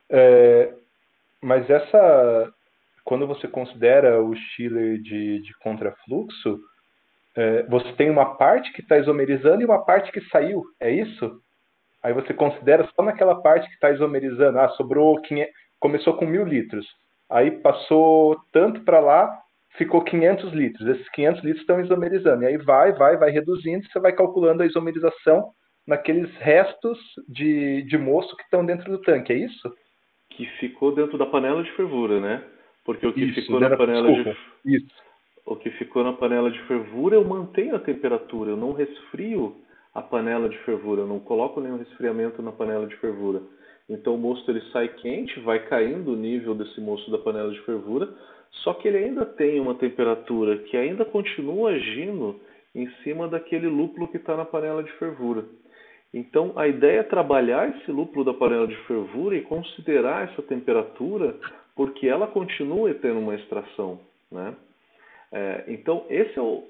A: É, mas essa, quando você considera o chiller de, de contrafluxo, é, você tem uma parte que está isomerizando e uma parte que saiu, é isso? Aí você considera só naquela parte que está isomerizando. Ah, sobrou 500, começou com mil litros, aí passou tanto para lá, ficou 500 litros. Esses 500 litros estão isomerizando. E aí vai, vai, vai reduzindo, você vai calculando a isomerização naqueles restos de, de moço que estão dentro do tanque, é isso?
B: Que ficou dentro da panela de fervura, né? Porque o que isso, ficou na panela desculpa, de isso o que ficou na panela de fervura, eu mantenho a temperatura, eu não resfrio a panela de fervura, eu não coloco nenhum resfriamento na panela de fervura. Então o mosto ele sai quente, vai caindo o nível desse mosto da panela de fervura, só que ele ainda tem uma temperatura que ainda continua agindo em cima daquele lúpulo que está na panela de fervura. Então a ideia é trabalhar esse lúpulo da panela de fervura e considerar essa temperatura, porque ela continua tendo uma extração. Né? É, então esse é o,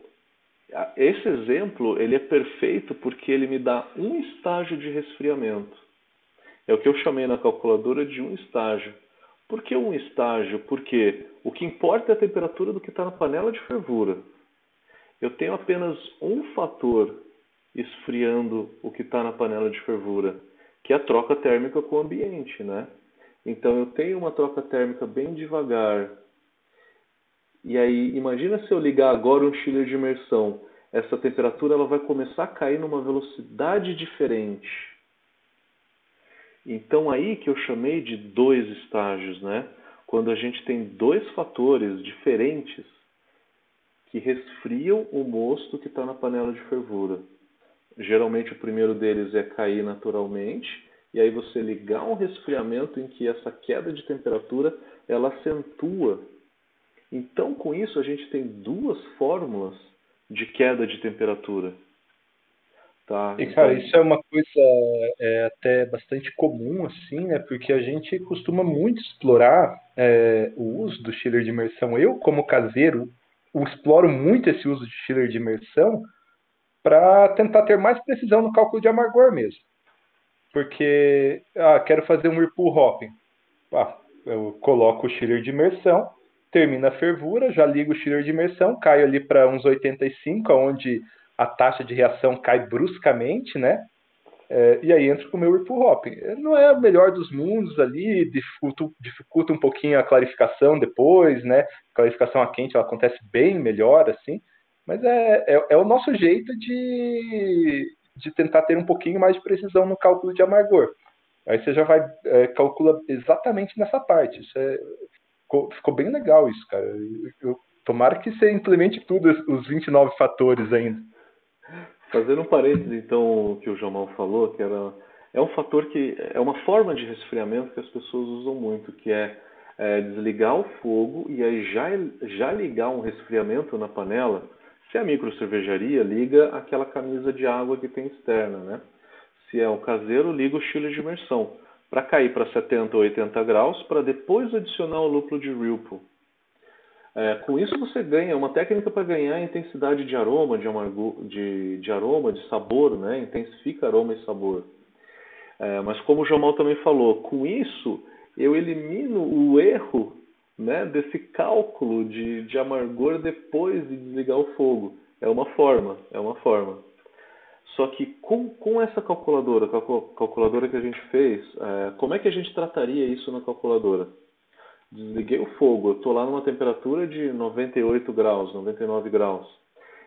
B: esse exemplo ele é perfeito porque ele me dá um estágio de resfriamento. É o que eu chamei na calculadora de um estágio. Por que um estágio? Porque o que importa é a temperatura do que está na panela de fervura. Eu tenho apenas um fator esfriando o que está na panela de fervura, que é a troca térmica com o ambiente, né? Então eu tenho uma troca térmica bem devagar. E aí, imagina se eu ligar agora um chiller de imersão. Essa temperatura ela vai começar a cair numa velocidade diferente. Então aí que eu chamei de dois estágios, né? Quando a gente tem dois fatores diferentes que resfriam o mosto que está na panela de fervura. Geralmente o primeiro deles é cair naturalmente, e aí você ligar um resfriamento em que essa queda de temperatura ela acentua. Então com isso a gente tem duas fórmulas de queda de temperatura.
A: Tá, e, cara, então... isso é uma coisa é, até bastante comum, assim, né? Porque a gente costuma muito explorar é, o uso do chiller de imersão. Eu, como caseiro, exploro muito esse uso de chiller de imersão para tentar ter mais precisão no cálculo de amargor mesmo. Porque, ah, quero fazer um whirlpool hopping. Ah, eu coloco o chiller de imersão, termina a fervura, já ligo o chiller de imersão, caio ali para uns 85, onde a taxa de reação cai bruscamente, né? É, e aí entra com o meu Whirlpool Hopping. Não é o melhor dos mundos ali, dificulta, dificulta um pouquinho a clarificação depois, né? A clarificação a quente ela acontece bem melhor, assim, mas é, é, é, o nosso jeito de, de tentar ter um pouquinho mais de precisão no cálculo de amargor. Aí você já vai, é, calcula exatamente nessa parte. É, ficou, ficou bem legal isso, cara. Eu, eu, tomara que você implemente tudo, os 29 fatores ainda.
B: Fazendo um parênteses, então, o que o Jamal falou, que era, é um fator que é uma forma de resfriamento que as pessoas usam muito, que é, é desligar o fogo e aí já, já ligar um resfriamento na panela. Se é a micro cervejaria, liga aquela camisa de água que tem externa, né? Se é o caseiro, liga o chile de imersão para cair para 70 ou 80 graus, para depois adicionar o lúpulo de Whirlpool. É, com isso você ganha uma técnica para ganhar intensidade de aroma, de, amargo, de, de, aroma, de sabor, né? intensifica aroma e sabor. É, mas como o Jamal também falou, com isso eu elimino o erro né, desse cálculo de, de amargor depois de desligar o fogo. É uma forma, é uma forma. Só que com, com essa calculadora, calculadora que a gente fez, é, como é que a gente trataria isso na calculadora? Desliguei o fogo, eu estou lá numa temperatura de 98 graus, 99 graus.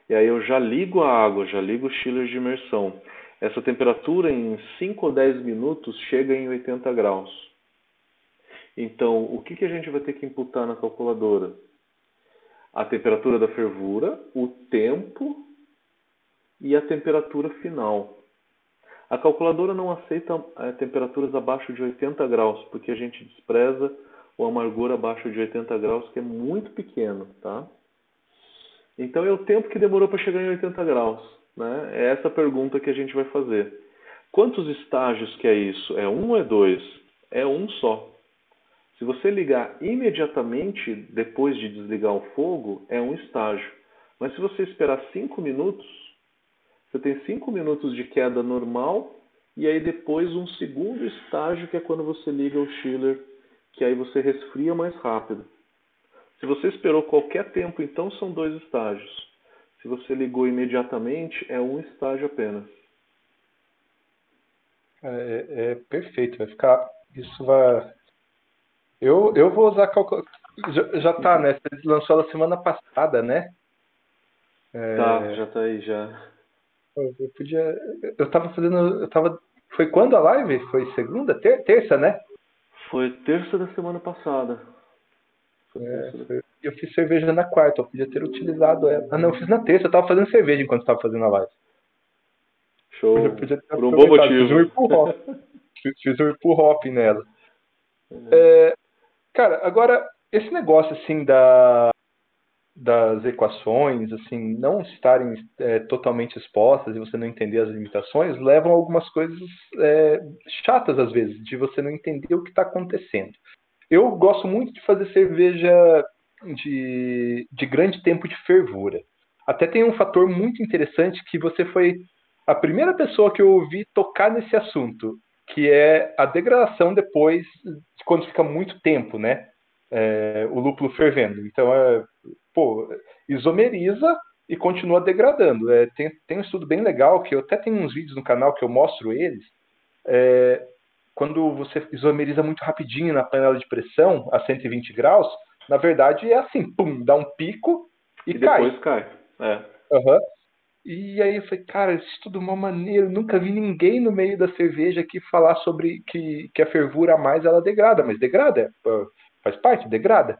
B: E aí eu já ligo a água, já ligo o chiller de imersão. Essa temperatura em 5 ou 10 minutos chega em 80 graus. Então, o que, que a gente vai ter que imputar na calculadora? A temperatura da fervura, o tempo e a temperatura final. A calculadora não aceita é, temperaturas abaixo de 80 graus, porque a gente despreza o amargor abaixo de 80 graus, que é muito pequeno, tá? Então é o tempo que demorou para chegar em 80 graus, né? É essa pergunta que a gente vai fazer. Quantos estágios que é isso? É um ou é dois? É um só. Se você ligar imediatamente depois de desligar o fogo, é um estágio. Mas se você esperar 5 minutos, você tem 5 minutos de queda normal e aí depois um segundo estágio que é quando você liga o chiller que aí você resfria mais rápido. Se você esperou qualquer tempo, então são dois estágios. Se você ligou imediatamente, é um estágio apenas.
A: É, é, é perfeito, vai ficar. Isso vai. Eu, eu vou usar calculadora. Já, já tá, né? Você lançou ela semana passada, né?
B: É... Tá, já tá aí já.
A: Eu, eu podia. Eu tava fazendo. Eu tava. Foi quando a live? Foi segunda? Ter, terça, né?
B: Foi terça da semana passada.
A: É, eu fiz cerveja na quarta, eu podia ter utilizado ela. Ah, não, eu fiz na terça, eu tava fazendo cerveja enquanto estava fazendo a live.
B: Show. Por um bom motivo.
A: fiz o pull hop nela. É, cara, agora, esse negócio, assim, da, das equações, assim, não estarem é, totalmente expostas e você não entender as limitações, levam a algumas coisas é, chatas, às vezes, de você não entender o que está acontecendo. Eu gosto muito de fazer cerveja de, de grande tempo de fervura. Até tem um fator muito interessante que você foi a primeira pessoa que eu ouvi tocar nesse assunto, que é a degradação depois, quando fica muito tempo, né? É, o lúpulo fervendo. Então, é, pô, isomeriza e continua degradando. É, tem, tem um estudo bem legal, que eu até tenho uns vídeos no canal que eu mostro eles. É, quando você isomeriza muito rapidinho na panela de pressão, a 120 graus, na verdade é assim, pum, dá um pico e, e
B: cai. depois cai. É.
A: Uhum. E aí eu falei, cara, isso tudo uma maneira. Nunca vi ninguém no meio da cerveja aqui falar sobre que, que a fervura a mais ela degrada, mas degrada, é, faz parte, degrada.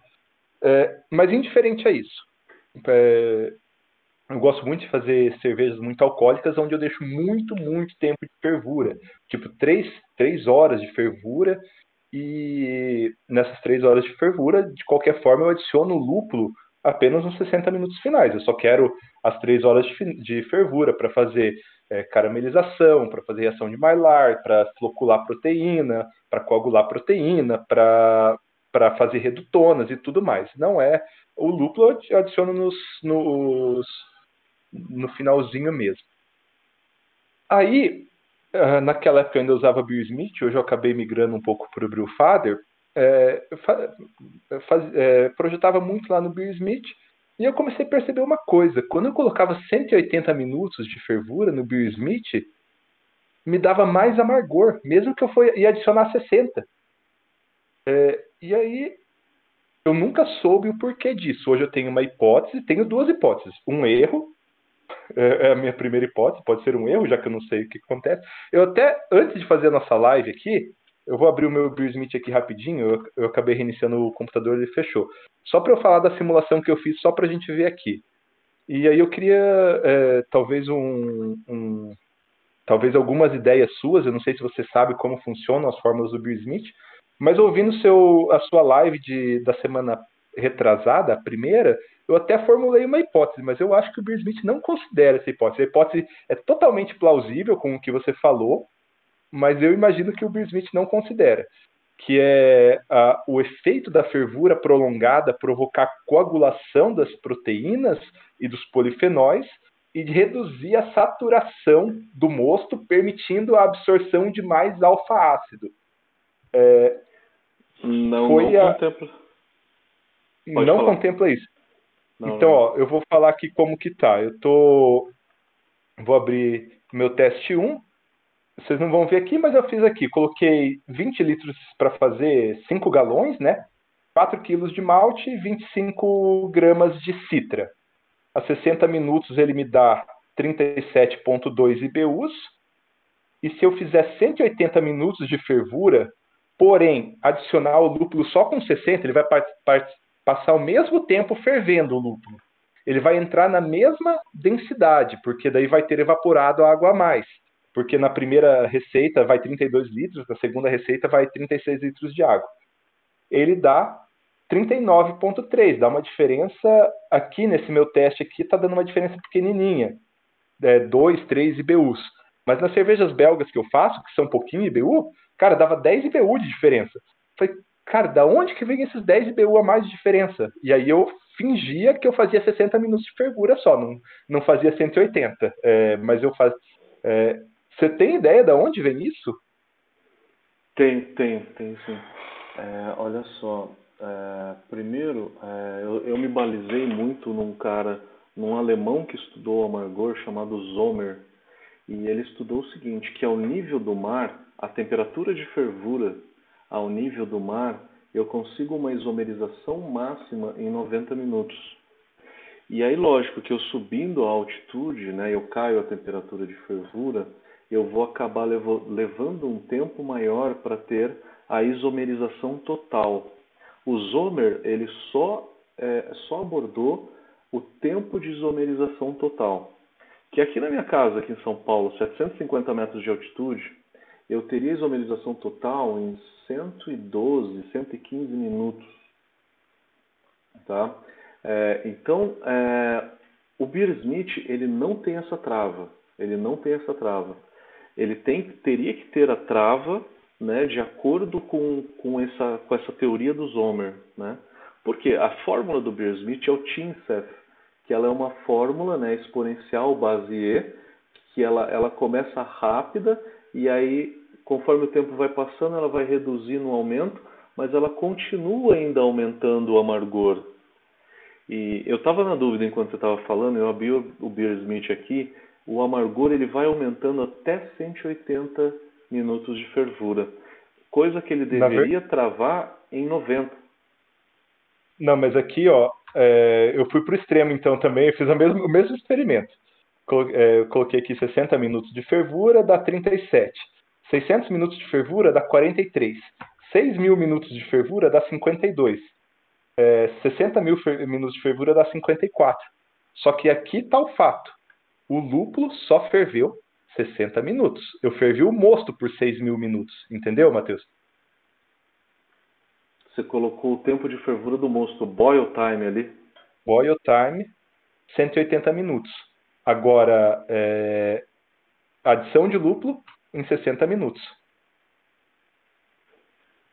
A: É, mas indiferente a isso, é, eu gosto muito de fazer cervejas muito alcoólicas, onde eu deixo muito, muito tempo de fervura. Tipo, três, três horas de fervura. E nessas três horas de fervura, de qualquer forma, eu adiciono lúpulo apenas nos 60 minutos finais. Eu só quero as três horas de, de fervura para fazer é, caramelização, para fazer reação de Maillard, para flocular proteína, para coagular proteína, para fazer redutonas e tudo mais. Não é o lúpulo eu adiciono nos, nos no finalzinho mesmo. Aí, naquela época eu ainda usava Beer Smith, hoje eu acabei migrando um pouco para o Brewfather, é, faz, é, projetava muito lá no Beer Smith, e eu comecei a perceber uma coisa, quando eu colocava 180 minutos de fervura no Beer Smith, me dava mais amargor, mesmo que eu fosse adicionar 60. É, e aí eu nunca soube o porquê disso. Hoje eu tenho uma hipótese, tenho duas hipóteses. Um erro é, é a minha primeira hipótese, pode ser um erro, já que eu não sei o que acontece. Eu até, antes de fazer a nossa live aqui, eu vou abrir o meu Beer Smith aqui rapidinho, eu, eu acabei reiniciando o computador e ele fechou. Só para eu falar da simulação que eu fiz, só para a gente ver aqui. E aí eu queria, é, talvez, um, um, talvez algumas ideias suas, eu não sei se você sabe como funcionam as fórmulas do Beer Smith, mas ouvindo seu, a sua live de, da semana retrasada, a primeira, eu até formulei uma hipótese, mas eu acho que o Beer Smith não considera essa hipótese. A hipótese é totalmente plausível com o que você falou, mas eu imagino que o Beer Smith não considera, que é a, o efeito da fervura prolongada provocar coagulação das proteínas e dos polifenóis e de reduzir a saturação do mosto, permitindo a absorção de mais alfa-ácido.
B: É, não, não a... contempla.
A: Pode não falar. contempla isso. Não, então, não. ó, eu vou falar aqui como que tá. Eu tô vou abrir meu teste 1. Vocês não vão ver aqui, mas eu fiz aqui. Coloquei 20 litros para fazer 5 galões, né? 4 quilos de malte e 25 gramas de citra. A 60 minutos ele me dá 37,2 IBUs. E se eu fizer 180 minutos de fervura, porém adicionar o lúpulo só com 60, ele vai passar o mesmo tempo fervendo o lúpulo. Ele vai entrar na mesma densidade, porque daí vai ter evaporado a água a mais. Porque na primeira receita vai 32 litros, na segunda receita vai 36 litros de água. Ele dá 39,3, dá uma diferença aqui nesse meu teste aqui, está dando uma diferença pequenininha, é, 2, 3 IBUs. Mas nas cervejas belgas que eu faço, que são pouquinho IBU, cara, dava 10 IBU de diferença. Falei, cara, da onde que vem esses 10 IBU a mais de diferença? E aí eu fingia que eu fazia 60 minutos de fervura só, não, não fazia 180. É, mas eu faz. É, você tem ideia de onde vem isso?
B: Tem, tem, tem sim. É, olha só, é, primeiro, é, eu, eu, me balizei muito num cara, num alemão que estudou amargor chamado Zomer, e ele estudou o seguinte, que ao nível do mar, a temperatura de fervura ao nível do mar, eu consigo uma isomerização máxima em 90 minutos. E aí, lógico que eu subindo a altitude, né, eu caio a temperatura de fervura, eu vou acabar levando um tempo maior para ter a isomerização total. O Zomer ele só, é, só abordou o tempo de isomerização total. Que aqui na minha casa, aqui em São Paulo, 750 metros de altitude, eu teria isomerização total em 112, 115 minutos. Tá? É, então, é, o Beer Smith ele não tem essa trava. Ele não tem essa trava. Ele tem, teria que ter a trava né, de acordo com, com, essa, com essa teoria do Zomer. Né? Porque a fórmula do Beer Smith é o TINCEF, que ela é uma fórmula né, exponencial Basier, que ela, ela começa rápida e aí, conforme o tempo vai passando, ela vai reduzindo o aumento, mas ela continua ainda aumentando o amargor. E eu estava na dúvida enquanto você estava falando, eu abri o Beer Smith aqui, o amargor ele vai aumentando até 180 minutos de fervura, coisa que ele deveria ver... travar em 90.
A: Não, mas aqui, ó, é, eu fui para o extremo então também, eu fiz o mesmo, o mesmo experimento. É, coloquei aqui 60 minutos de fervura, dá 37. 600 minutos de fervura dá 43. 6 mil minutos de fervura dá 52. É, 60 mil minutos de fervura dá 54. Só que aqui está o fato. O lúpulo só ferveu 60 minutos. Eu fervi o mosto por 6 mil minutos. Entendeu, Matheus?
B: Você colocou o tempo de fervura do mosto, boil time ali?
A: Boil time, 180 minutos. Agora, é, adição de lúpulo em 60 minutos.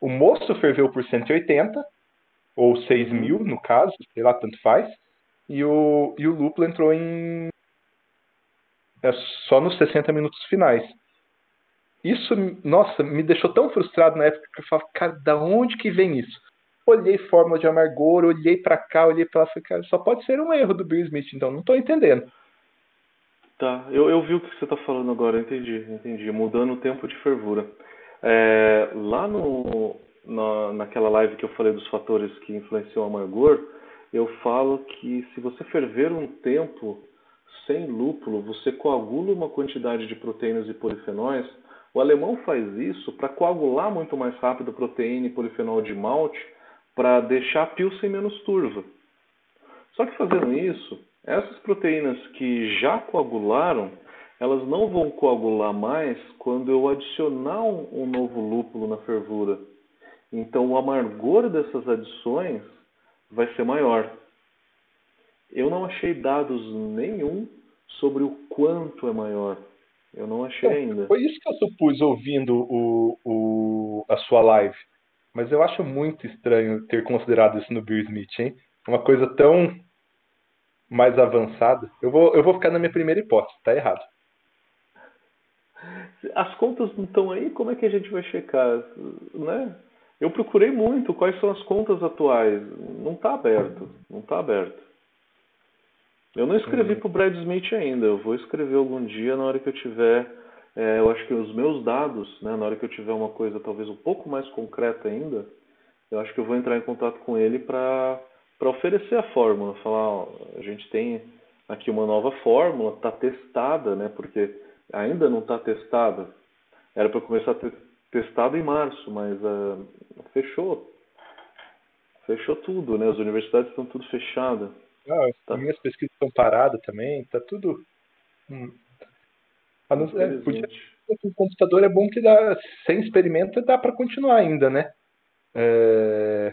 A: O mosto ferveu por 180, ou 6 mil no caso, sei lá, tanto faz. E o, e o lúpulo entrou em. É só nos 60 minutos finais. Isso, nossa, me deixou tão frustrado na época que eu falava, cara, da onde que vem isso? Olhei fórmula de amargor, olhei para cá, olhei para lá, falei, cara, só pode ser um erro do Bill Smith, então não estou entendendo.
B: Tá, eu, eu vi o que você está falando agora, entendi, entendi. Mudando o tempo de fervura. É, lá no, na, naquela live que eu falei dos fatores que influenciam o amargor, eu falo que se você ferver um tempo sem lúpulo, você coagula uma quantidade de proteínas e polifenóis o alemão faz isso para coagular muito mais rápido proteína e polifenol de malte para deixar a pilsen menos turva. Só que fazendo isso, essas proteínas que já coagularam, elas não vão coagular mais quando eu adicionar um, um novo lúpulo na fervura. Então o amargor dessas adições vai ser maior. Eu não achei dados nenhum sobre o quanto é maior. Eu não achei então, ainda.
A: Foi isso que eu supus ouvindo o, o, a sua live. Mas eu acho muito estranho ter considerado isso no Bill Smith, hein? Uma coisa tão mais avançada. Eu vou, eu vou ficar na minha primeira hipótese, tá errado.
B: As contas não estão aí, como é que a gente vai checar? Né? Eu procurei muito quais são as contas atuais. Não está aberto. Não está aberto. Eu não escrevi uhum. para o Brad Smith ainda. Eu vou escrever algum dia na hora que eu tiver. É, eu acho que os meus dados, né, na hora que eu tiver uma coisa talvez um pouco mais concreta ainda, eu acho que eu vou entrar em contato com ele para oferecer a fórmula. Falar, ó, a gente tem aqui uma nova fórmula, está testada, né? Porque ainda não está testada. Era para começar a ter testado em março, mas uh, fechou. Fechou tudo, né? As universidades estão tudo fechadas.
A: Ah, tá. Minhas pesquisas estão paradas também, tá tudo. Hum. Não, é, podia, o computador é bom que dá, sem experimento dá para continuar ainda, né? É...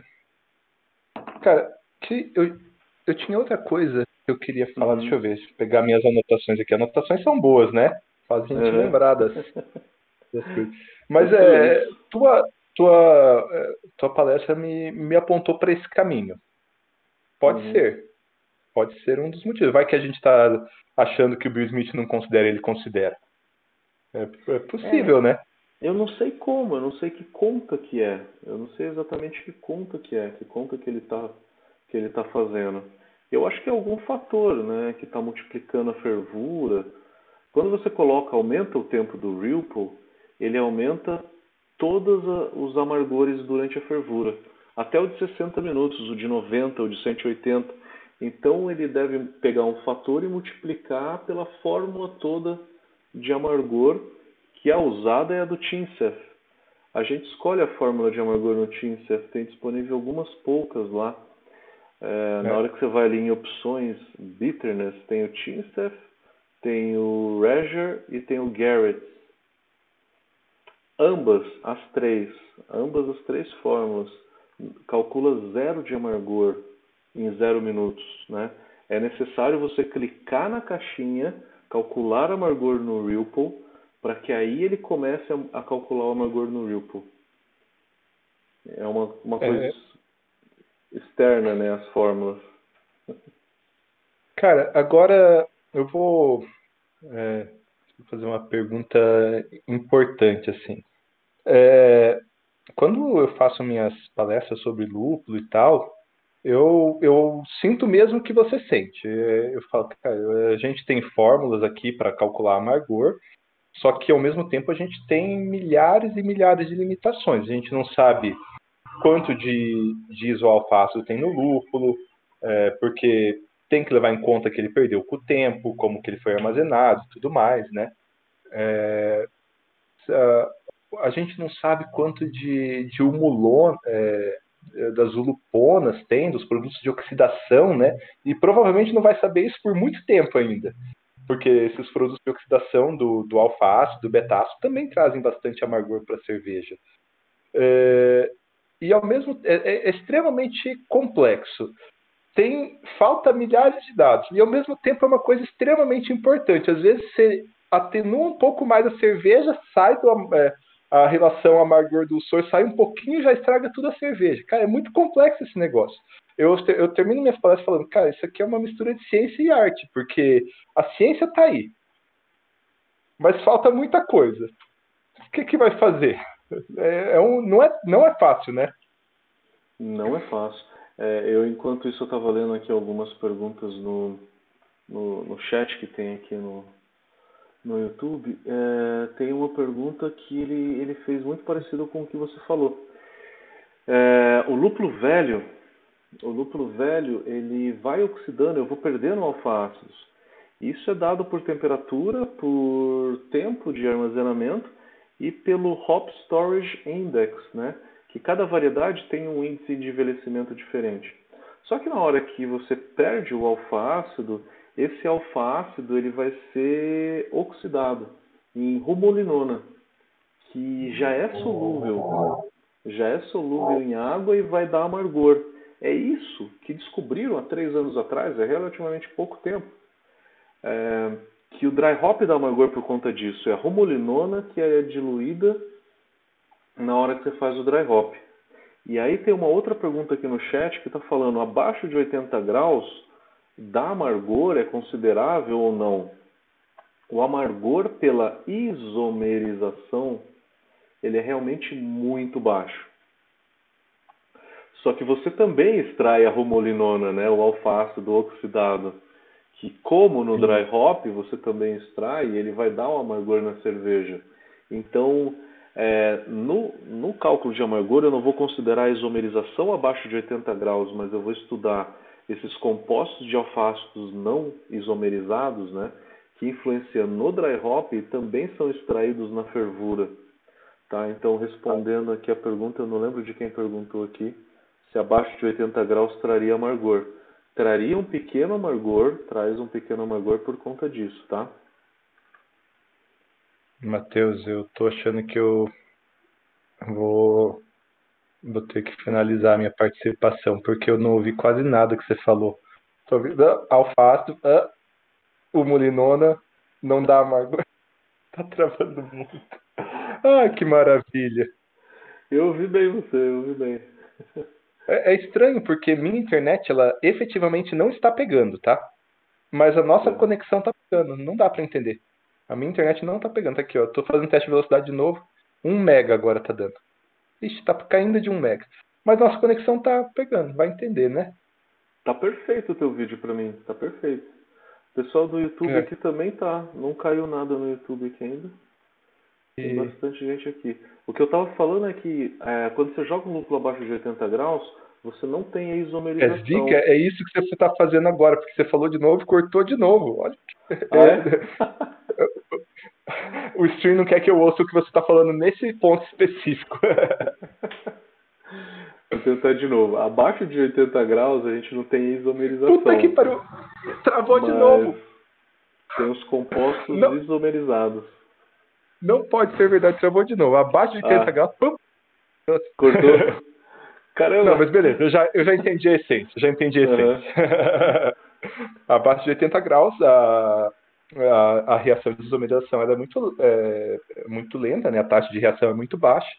A: Cara, que eu, eu tinha outra coisa que eu queria falar, uhum. deixa eu ver, deixa eu pegar minhas anotações aqui. Anotações são boas, né? Fazem a gente uhum. lembrar das, das coisas. Mas é, tua, tua, é, tua palestra me, me apontou para esse caminho. Pode uhum. ser pode ser um dos motivos. Vai que a gente está achando que o Bill Smith não considera, ele considera. É, é possível, é, né?
B: Eu não sei como, eu não sei que conta que é. Eu não sei exatamente que conta que é, que conta que ele está que ele tá fazendo. Eu acho que é algum fator, né, que está multiplicando a fervura. Quando você coloca, aumenta o tempo do Ripple, ele aumenta todos os amargores durante a fervura. Até o de 60 minutos, o de 90, o de 180 então ele deve pegar um fator e multiplicar pela fórmula toda de amargor que a usada é a do TINCEF. A gente escolhe a fórmula de amargor no TINCEF, tem disponível algumas poucas lá. É, é. Na hora que você vai ali em opções bitterness, tem o TINCEF, tem o Reger e tem o Garrett. ambas as três, ambas as três fórmulas, calcula zero de amargor em zero minutos, né? É necessário você clicar na caixinha, calcular amargor no Ripple, para que aí ele comece a, a, calcular o amargor no Ripple. É uma, uma coisa é. Externa, né, as fórmulas.
A: Cara, agora eu vou é, fazer uma pergunta importante, assim. É, quando eu faço minhas palestras sobre lúpulo e tal, eu, eu sinto mesmo o que você sente. É, eu falo, cara, a gente tem fórmulas aqui para calcular amargor, só que ao mesmo tempo a gente tem milhares e milhares de limitações. A gente não sabe quanto de, de isoalfácido tem no lúpulo, é, porque tem que levar em conta que ele perdeu com o tempo, como que ele foi armazenado tudo mais, né? É, a gente não sabe quanto de, de humulon, é, das uluponas tem, dos produtos de oxidação, né? E provavelmente não vai saber isso por muito tempo ainda. Porque esses produtos de oxidação do, do alfa-ácido, do beta-ácido, também trazem bastante amargor para a cerveja. É, e ao mesmo é, é extremamente complexo. Tem falta milhares de dados e ao mesmo tempo é uma coisa extremamente importante. Às vezes você atenua um pouco mais a cerveja, sai do, é, a relação amargor do sor, sai um pouquinho e já estraga tudo a cerveja. Cara, é muito complexo esse negócio. Eu, eu termino minhas palestras falando, cara, isso aqui é uma mistura de ciência e arte, porque a ciência está aí, mas falta muita coisa. O que, que vai fazer? É, é um, não, é, não é fácil, né?
B: Não é fácil. É, eu, enquanto isso, eu estava lendo aqui algumas perguntas no, no, no chat que tem aqui no, no YouTube. É, tem uma pergunta que ele, ele fez muito parecido com o que você falou. É, o lúpulo velho, o lúpulo velho, ele vai oxidando, eu vou perdendo alfa-ácidos. Isso é dado por temperatura, por tempo de armazenamento e pelo Hop Storage Index, né? que cada variedade tem um índice de envelhecimento diferente. Só que na hora que você perde o alfa-ácido, esse alfa-ácido ele vai ser oxidado em rumolinona, que já é solúvel, já é solúvel em água e vai dar amargor. É isso que descobriram há três anos atrás, é relativamente pouco tempo. É, que o dry hop dá amargor por conta disso. É a rumolinona que é diluída na hora que você faz o dry hop. E aí tem uma outra pergunta aqui no chat que está falando, abaixo de 80 graus, dá amargor é considerável ou não? O amargor pela isomerização, ele é realmente muito baixo. Só que você também extrai a rumolinona, né, o alfácido oxidado que como no dry hop você também extrai, ele vai dar um amargor na cerveja. Então, é, no, no cálculo de amargor eu não vou considerar a isomerização abaixo de 80 graus, mas eu vou estudar esses compostos de alfácidos não isomerizados, né, que influenciam no dry hop e também são extraídos na fervura. Tá? Então, respondendo aqui a pergunta, eu não lembro de quem perguntou aqui, se abaixo de 80 graus traria amargor traria um pequeno amargor, traz um pequeno amargor por conta disso, tá?
A: Matheus, eu tô achando que eu vou, vou ter que finalizar a minha participação, porque eu não ouvi quase nada que você falou. Tô ouvindo ah, alface, ah, o mulinona, não dá amargor. Tá travando muito. Ah, que maravilha.
B: Eu ouvi bem você, eu ouvi bem.
A: É, é estranho porque minha internet ela efetivamente não está pegando, tá? Mas a nossa é. conexão tá pegando, não dá para entender. A minha internet não tá pegando, tá aqui, ó. Tô fazendo teste de velocidade de novo. 1 mega agora tá dando. Ixi, tá caindo de 1 mega. Mas nossa conexão tá pegando, vai entender, né?
B: Tá perfeito o teu vídeo para mim, tá perfeito. O pessoal do YouTube é. aqui também tá. Não caiu nada no YouTube aqui ainda. Tem bastante gente aqui. O que eu estava falando é que é, quando você joga um lúpulo abaixo de 80 graus, você não tem a isomerização.
A: É, é isso que você está fazendo agora, porque você falou de novo e cortou de novo. Olha. Ah, é? o stream não quer que eu ouça o que você está falando nesse ponto específico.
B: Vou tentar de novo. Abaixo de 80 graus a gente não tem isomerização.
A: Puta que pariu! Travou de novo!
B: Tem os compostos não. isomerizados.
A: Não pode ser verdade, travou de novo. Abaixo de 500 ah. graus, pum.
B: Cortou.
A: Caramba. Não, mas beleza, eu já, eu já entendi a essência, já entendi a essência. Uhum. Abaixo de 80 graus, a, a, a reação de isomerização é muito, é, muito lenta, né? A taxa de reação é muito baixa.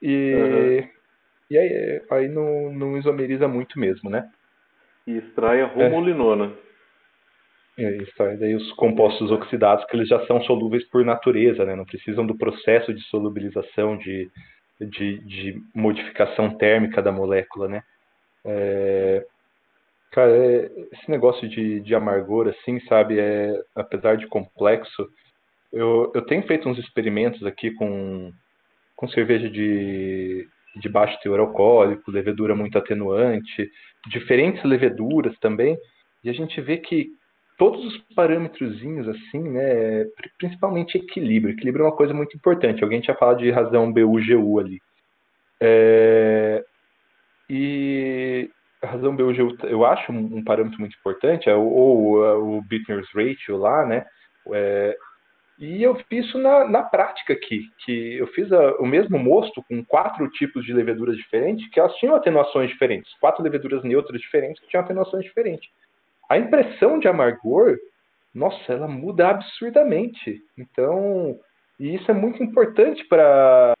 A: E, uhum. e aí, aí não, não isomeriza muito mesmo, né?
B: E extrai a romulinona.
A: É. E extrai daí os compostos oxidados, que eles já são solúveis por natureza, né? Não precisam do processo de solubilização, de, de, de modificação térmica da molécula, né? É, Cara, é, esse negócio de, de amargor, assim, sabe, é, apesar de complexo, eu, eu tenho feito uns experimentos aqui com, com cerveja de, de baixo teor alcoólico, levedura muito atenuante, diferentes leveduras também, e a gente vê que todos os parâmetrozinhos, assim, né, principalmente equilíbrio, equilíbrio é uma coisa muito importante, alguém tinha falado de razão BUGU ali. É, e a razão BUG eu acho um parâmetro muito importante, é o, ou é o Bittner's Ratio lá, né? É, e eu fiz isso na, na prática aqui, que eu fiz a, o mesmo mosto com quatro tipos de leveduras diferentes, que elas tinham atenuações diferentes, quatro leveduras neutras diferentes que tinham atenuações diferentes. A impressão de amargor, nossa, ela muda absurdamente. Então, e isso é muito importante para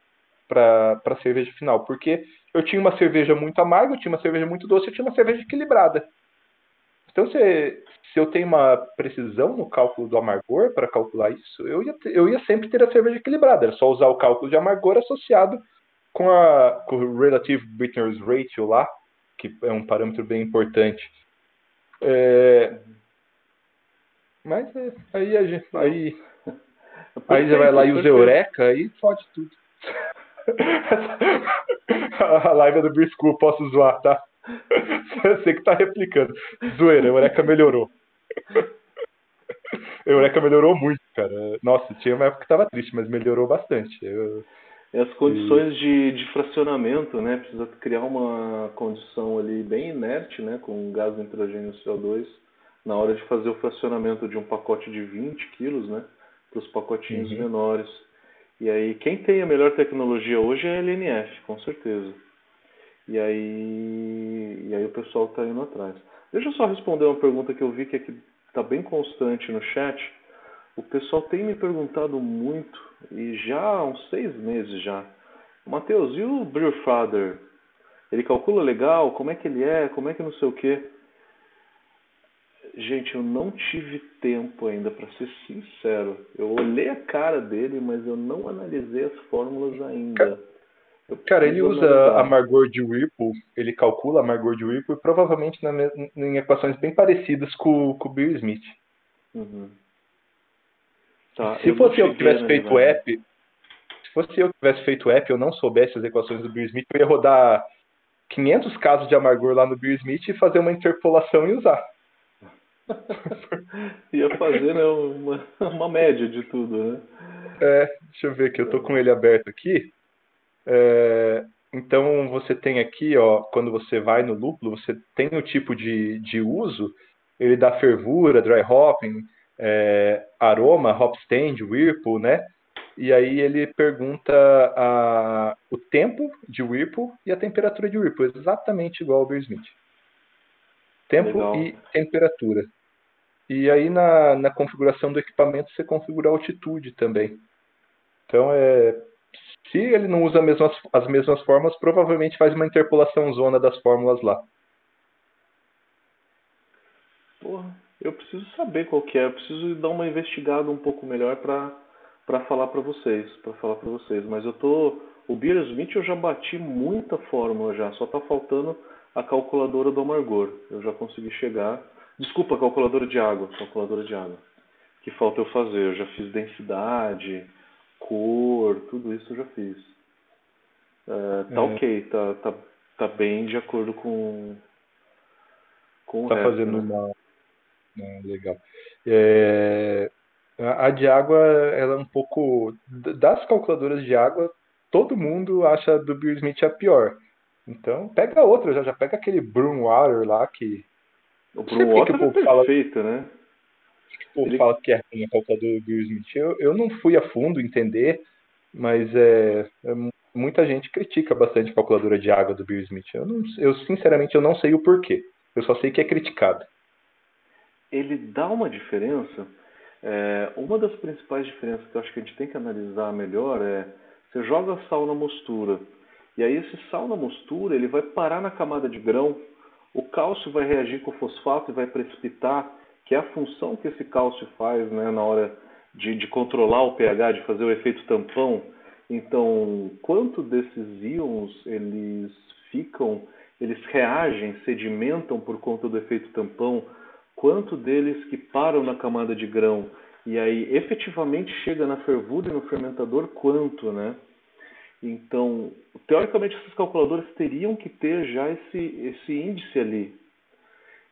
A: para a cerveja final, porque eu tinha uma cerveja muito amarga, eu tinha uma cerveja muito doce, eu tinha uma cerveja equilibrada. Então, se, se eu tenho uma precisão no cálculo do amargor para calcular isso, eu ia, eu ia sempre ter a cerveja equilibrada. Era só usar o cálculo de amargor associado com, a, com o Relative Bitterness Ratio lá, que é um parâmetro bem importante. É, mas é, aí a gente. Aí, aí você vai lá e usa Eureka e fode tudo. a live é do School, posso zoar, tá? Você que tá replicando. Zoeira, Eureka melhorou. Eureka melhorou muito, cara. Nossa, tinha uma época que tava triste, mas melhorou bastante. Eu...
B: E as condições de, de fracionamento, né? Precisa criar uma condição ali bem inerte, né? Com gás nitrogênio CO2 na hora de fazer o fracionamento de um pacote de 20 quilos, né? Para os pacotinhos uhum. menores. E aí, quem tem a melhor tecnologia hoje é a LNF, com certeza. E aí, e aí o pessoal está indo atrás. Deixa eu só responder uma pergunta que eu vi que está bem constante no chat. O pessoal tem me perguntado muito, e já há uns seis meses já. Matheus, e o Brewfather? Ele calcula legal? Como é que ele é? Como é que não sei o quê? Gente, eu não tive tempo ainda, para ser sincero. Eu olhei a cara dele, mas eu não analisei as fórmulas ainda.
A: Cara, ele usa analisar. amargor de Whirlpool, ele calcula amargor de Whirlpool provavelmente na, em equações bem parecidas com, com o Bill Smith. Uhum. Tá, se fosse eu que tivesse feito o app, se fosse eu que tivesse feito o app e eu não soubesse as equações do Bill Smith, eu ia rodar 500 casos de amargor lá no Bill Smith e fazer uma interpolação e usar.
B: Ia fazer né, uma, uma média de tudo, né?
A: É, deixa eu ver aqui, eu tô com ele aberto aqui. É, então você tem aqui, ó, quando você vai no lúpulo, você tem o tipo de, de uso, ele dá fervura, dry hopping, é, aroma, hop stand, whirlpool, né? E aí ele pergunta a, o tempo de whirlpool e a temperatura de whirlpool, exatamente igual ao Beer Smith. Tempo Legal. e temperatura. E aí na, na configuração do equipamento você configura a altitude também. Então é se ele não usa as mesmas, as mesmas fórmulas, provavelmente faz uma interpolação zona das fórmulas lá.
B: Porra, eu preciso saber qual que é, eu preciso dar uma investigada um pouco melhor para para falar para vocês, para falar para vocês, mas eu tô o Beer Smith eu já bati muita fórmula já, só tá faltando a calculadora do amargor. Eu já consegui chegar. Desculpa, calculadora de água, calculadora de água. Que falta eu fazer? Eu já fiz densidade, cor, tudo isso eu já fiz. É, tá é. ok, tá, tá, tá bem de acordo com, com
A: tá resto, fazendo né? uma. É, legal. É, a de água, ela é um pouco. Das calculadoras de água, todo mundo acha do Bill Smith a pior. Então, pega outra, já, já pega aquele Broom Water lá que.
B: O Broom Water que o é perfeito, fala... né?
A: o ele... fala que é uma calculadora do Bill Smith. Eu, eu não fui a fundo entender, mas é, é, muita gente critica bastante a calculadora de água do Bill Smith. Eu, não, eu sinceramente eu não sei o porquê. Eu só sei que é criticado.
B: Ele dá uma diferença. É, uma das principais diferenças que eu acho que a gente tem que analisar melhor é você joga sal na mostura e aí esse sal na mostura ele vai parar na camada de grão, o cálcio vai reagir com o fosfato e vai precipitar, que é a função que esse cálcio faz né, na hora de, de controlar o pH, de fazer o efeito tampão. Então, quanto desses íons eles ficam, eles reagem, sedimentam por conta do efeito tampão, quanto deles que param na camada de grão e aí efetivamente chega na fervura e no fermentador, quanto, né? Então, teoricamente, essas calculadoras teriam que ter já esse, esse índice ali.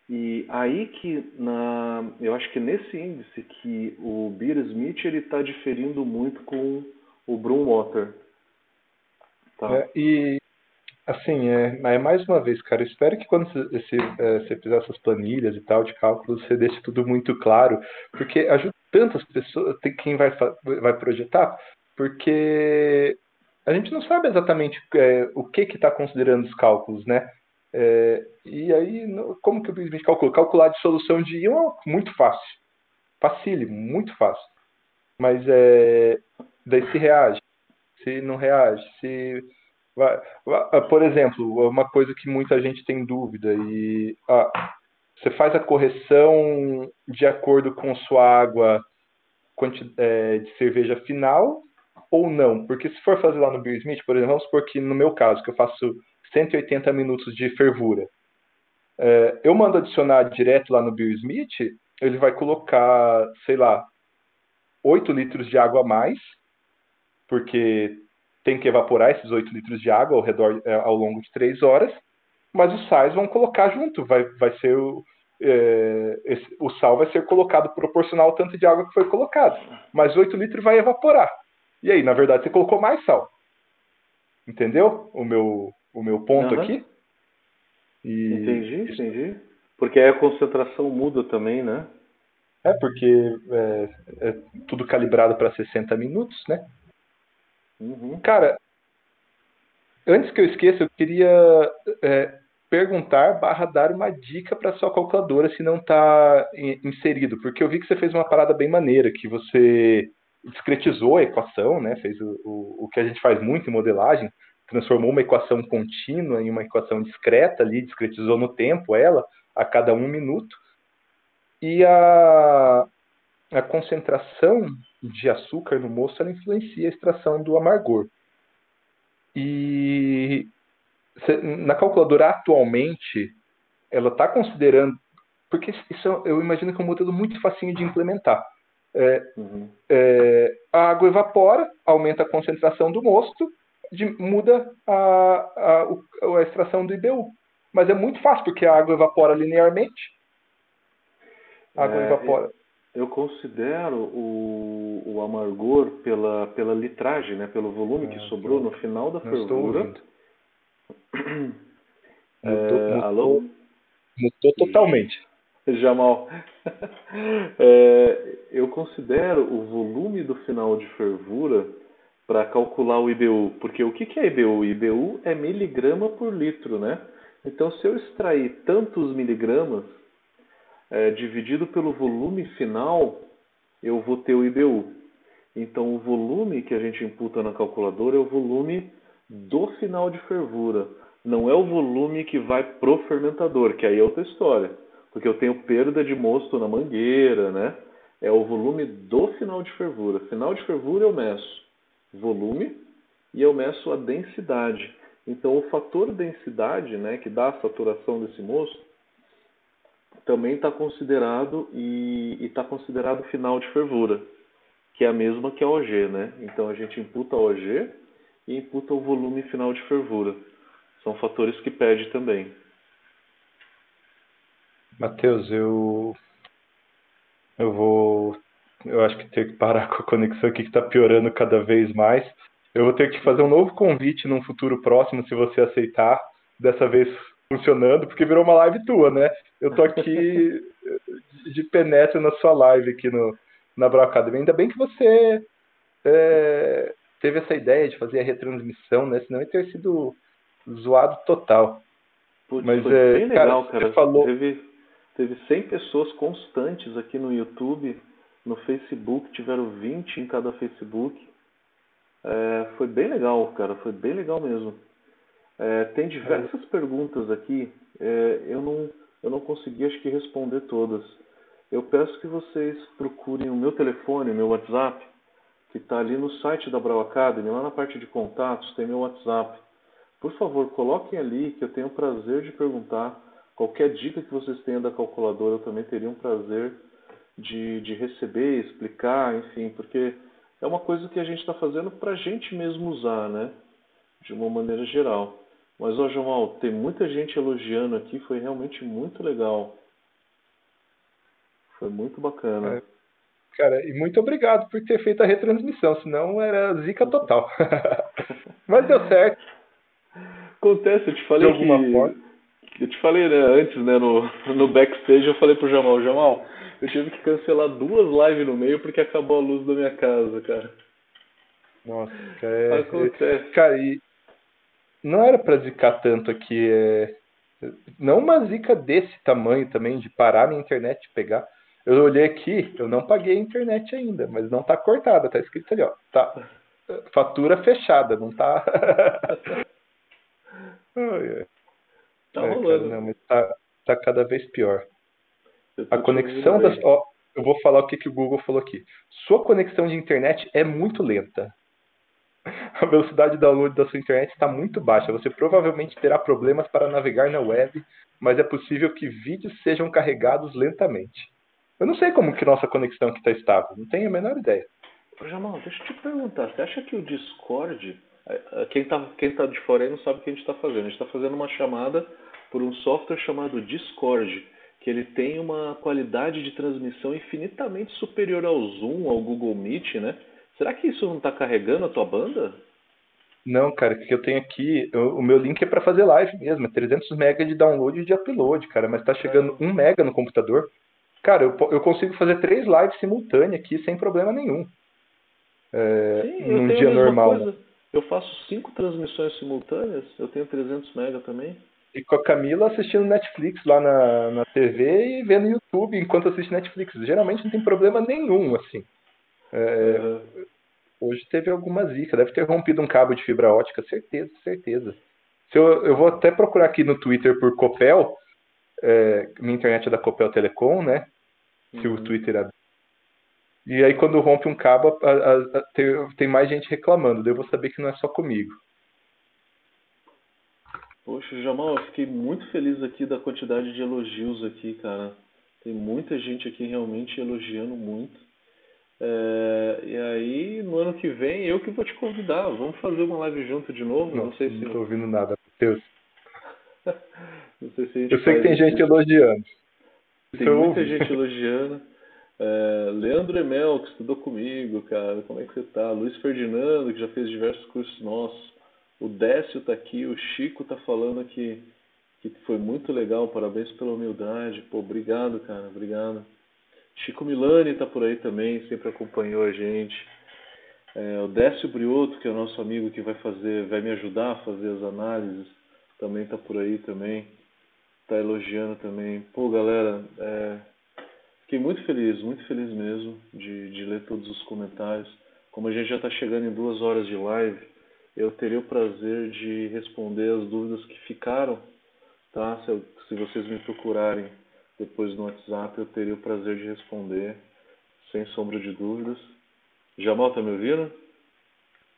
B: E aí que, na, eu acho que nesse índice que o Beer Smith está diferindo muito com o Brumwater.
A: Tá? É, e, assim, é, é, mais uma vez, cara, eu espero que quando você, é, você fizer essas planilhas e tal de cálculos, você deixe tudo muito claro, porque ajuda tantas pessoas, tem quem vai, vai projetar, porque a gente não sabe exatamente é, o que está considerando os cálculos, né? É, e aí, como que o Smith calcula? Calcular de solução de íon é muito fácil. Facílimo, muito fácil. Mas é, daí se reage, se não reage, se. Vai, por exemplo, uma coisa que muita gente tem dúvida, e ah, você faz a correção de acordo com sua água é, de cerveja final ou não. Porque se for fazer lá no Beer Smith, por exemplo, vamos supor que no meu caso, que eu faço 180 minutos de fervura, é, eu mando adicionar direto lá no Beer Smith, ele vai colocar, sei lá, 8 litros de água a mais, porque tem que evaporar esses 8 litros de água ao redor é, ao longo de 3 horas, mas os sais vão colocar junto, vai, vai ser o, é, esse, o sal vai ser colocado proporcional ao tanto de água que foi colocado, mas 8 litros vai evaporar. E aí, na verdade, você colocou mais sal. Entendeu o meu, o meu ponto uhum. aqui?
B: E... Entendi, entendi. Porque aí a concentração muda também, né?
A: É, porque é, é tudo calibrado para 60 minutos, né? Uhum. Cara, antes que eu esqueça, eu queria é, perguntar barra dar uma dica para sua calculadora se não está inserido, porque eu vi que você fez uma parada bem maneira, que você discretizou a equação, né? fez o, o, o que a gente faz muito em modelagem, transformou uma equação contínua em uma equação discreta ali, discretizou no tempo ela, a cada um minuto, e a, a concentração de açúcar no moço ela influencia a extração do amargor. E na calculadora atualmente, ela está considerando, porque isso eu imagino que é um modelo muito facinho de implementar. É, uhum. é, a água evapora, aumenta a concentração do mosto, de, muda a, a, a, extração do IBU. Mas é muito fácil, porque a água evapora linearmente. A água é, evapora.
B: Eu considero o, o amargor pela, pela litragem, né, pelo volume que ah, sobrou no final da fervura.
A: É, alô? Mudou totalmente.
B: Jamal, é, eu considero o volume do final de fervura para calcular o IBU, porque o que, que é IBU? IBU é miligrama por litro, né? Então, se eu extrair tantos miligramas é, dividido pelo volume final, eu vou ter o IBU. Então, o volume que a gente imputa na calculadora é o volume do final de fervura. Não é o volume que vai pro fermentador, que aí é outra história porque eu tenho perda de mosto na mangueira, né? É o volume do final de fervura. Final de fervura eu meço volume e eu meço a densidade. Então o fator densidade, né, que dá a saturação desse mosto, também está considerado e está considerado final de fervura, que é a mesma que a OG, né? Então a gente imputa a OG e imputa o volume final de fervura. São fatores que pede também.
A: Matheus, eu eu vou eu acho que ter que parar com a conexão aqui que está piorando cada vez mais. Eu vou ter que fazer um novo convite num futuro próximo, se você aceitar, dessa vez funcionando, porque virou uma live tua, né? Eu tô aqui de penetra na sua live aqui no, na Brau Academy. Ainda bem que você é, teve essa ideia de fazer a retransmissão, né? Senão ia ter sido zoado total.
B: Putz, Mas foi é, bem legal, cara. cara. Falou... Teve, teve 100 pessoas constantes aqui no YouTube, no Facebook, tiveram 20 em cada Facebook. É, foi bem legal, cara, foi bem legal mesmo. É, tem diversas perguntas aqui, é, eu, não, eu não consegui acho que responder todas. Eu peço que vocês procurem o meu telefone, o meu WhatsApp, que está ali no site da Brau Academy, lá na parte de contatos tem meu WhatsApp. Por favor, coloquem ali que eu tenho o prazer de perguntar. Qualquer dica que vocês tenham da calculadora, eu também teria um prazer de, de receber, explicar, enfim, porque é uma coisa que a gente está fazendo para a gente mesmo usar, né? De uma maneira geral. Mas, ó, Jamal, tem muita gente elogiando aqui, foi realmente muito legal. Foi muito bacana. É,
A: cara, e muito obrigado por ter feito a retransmissão, senão era zica total. Mas deu certo.
B: Acontece, eu te falei De alguma que... Forma. Eu te falei, né, antes, né, no, no backstage, eu falei pro Jamal, Jamal, eu tive que cancelar duas lives no meio porque acabou a luz da minha casa, cara.
A: Nossa, é, Acontece. Cara, e não era pra zicar tanto aqui, é... Não uma zica desse tamanho também, de parar na internet e pegar. Eu olhei aqui, eu não paguei a internet ainda, mas não tá cortada, tá escrito ali, ó. Tá. Fatura fechada, não tá. oh, Tá é, rolando. Cara, não, mas tá, tá cada vez pior. A conexão das. Ó, eu vou falar o que, que o Google falou aqui. Sua conexão de internet é muito lenta. A velocidade de download da sua internet está muito baixa. Você provavelmente terá problemas para navegar na web, mas é possível que vídeos sejam carregados lentamente. Eu não sei como que nossa conexão aqui está estável. Não tenho a menor ideia.
B: Jamal, deixa eu te perguntar. Você acha que o Discord é, é, quem está quem tá de fora aí não sabe o que a gente está fazendo. A gente está fazendo uma chamada por um software chamado Discord, que ele tem uma qualidade de transmissão infinitamente superior ao Zoom, ao Google Meet, né? Será que isso não está carregando a tua banda?
A: Não, cara, que eu tenho aqui, eu, o meu link é para fazer live mesmo, é 300 MB de download e de upload, cara, mas está chegando é. 1 MB no computador. Cara, eu, eu consigo fazer três lives simultâneas aqui sem problema nenhum. É, Sim, num dia normal. Né?
B: Eu faço cinco transmissões simultâneas, eu tenho 300 MB também.
A: E com a Camila assistindo Netflix lá na, na TV e vendo YouTube enquanto assiste Netflix. Geralmente não tem problema nenhum, assim. É, uhum. Hoje teve alguma zica, deve ter rompido um cabo de fibra ótica, certeza, certeza. Se eu, eu vou até procurar aqui no Twitter por Copel, é, minha internet é da Copel Telecom, né? Se uhum. o Twitter é e aí quando rompe um cabo, a, a, a, tem, tem, mais gente reclamando. Daí eu vou saber que não é só comigo.
B: Poxa, Jamal, eu fiquei muito feliz aqui da quantidade de elogios aqui, cara. Tem muita gente aqui realmente elogiando muito. É, e aí, no ano que vem, eu que vou te convidar. Vamos fazer uma live junto de novo?
A: Não,
B: não sei
A: se.
B: Não
A: tô ouvindo nada, Deus.
B: não sei se
A: eu sei que tem gente elogiando.
B: Tem muita gente elogiando. É, Leandro Emel, que estudou comigo, cara, como é que você tá? Luiz Ferdinando, que já fez diversos cursos nossos. O Décio tá aqui, o Chico tá falando que, que foi muito legal, parabéns pela humildade. Pô, obrigado, cara, obrigado. Chico Milani tá por aí também, sempre acompanhou a gente. É, o Décio Brioto, que é o nosso amigo que vai fazer, vai me ajudar a fazer as análises, também tá por aí também. Tá elogiando também. Pô, galera, é, Fiquei muito feliz, muito feliz mesmo de, de ler todos os comentários. Como a gente já está chegando em duas horas de live, eu teria o prazer de responder as dúvidas que ficaram, tá? Se, eu, se vocês me procurarem depois no WhatsApp, eu teria o prazer de responder, sem sombra de dúvidas. Jamal, tá me ouvindo?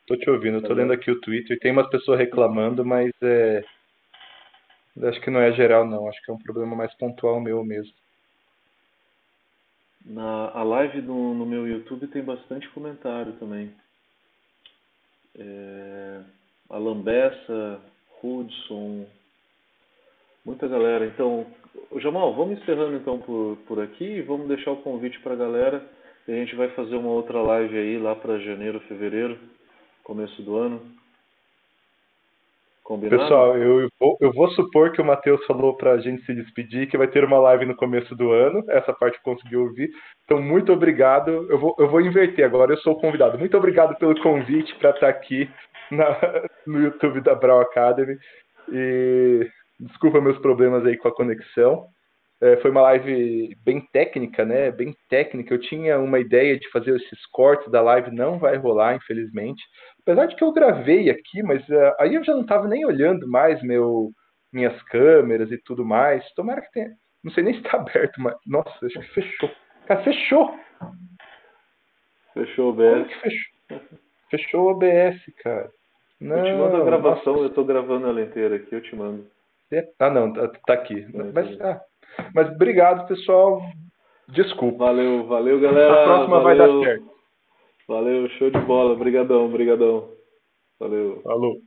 A: Tô te ouvindo, tá tô lendo aqui o Twitter. Tem umas pessoas reclamando, mas é. Acho que não é geral, não. Acho que é um problema mais pontual meu mesmo.
B: Na a live no, no meu YouTube tem bastante comentário também. É, Bessa, Hudson, muita galera. Então, Jamal, vamos encerrando então por, por aqui e vamos deixar o convite para a galera. A gente vai fazer uma outra live aí lá para janeiro, fevereiro, começo do ano. Combinado?
A: Pessoal, eu vou, eu vou supor que o Matheus falou para a gente se despedir, que vai ter uma live no começo do ano. Essa parte eu consegui ouvir. Então, muito obrigado. Eu vou, eu vou inverter agora, eu sou o convidado. Muito obrigado pelo convite para estar aqui na, no YouTube da Brau Academy. E desculpa meus problemas aí com a conexão. É, foi uma live bem técnica, né? Bem técnica. Eu tinha uma ideia de fazer esses cortes da live, não vai rolar, infelizmente. Apesar de que eu gravei aqui, mas uh, aí eu já não estava nem olhando mais meu, minhas câmeras e tudo mais. Tomara que tenha. Não sei nem se está aberto, mas. Nossa, acho que fechou. Cara, fechou!
B: Fechou o OBS.
A: fechou? fechou o OBS, cara.
B: Não, eu te mando a gravação, nossa. eu estou gravando ela inteira aqui, eu te mando.
A: Ah, não, tá, tá aqui. Mas, ah, mas obrigado, pessoal. Desculpa.
B: Valeu, valeu, galera.
A: A próxima
B: valeu.
A: vai dar certo.
B: Valeu, show de bola. Obrigadão, obrigadão. Valeu.
A: Falou.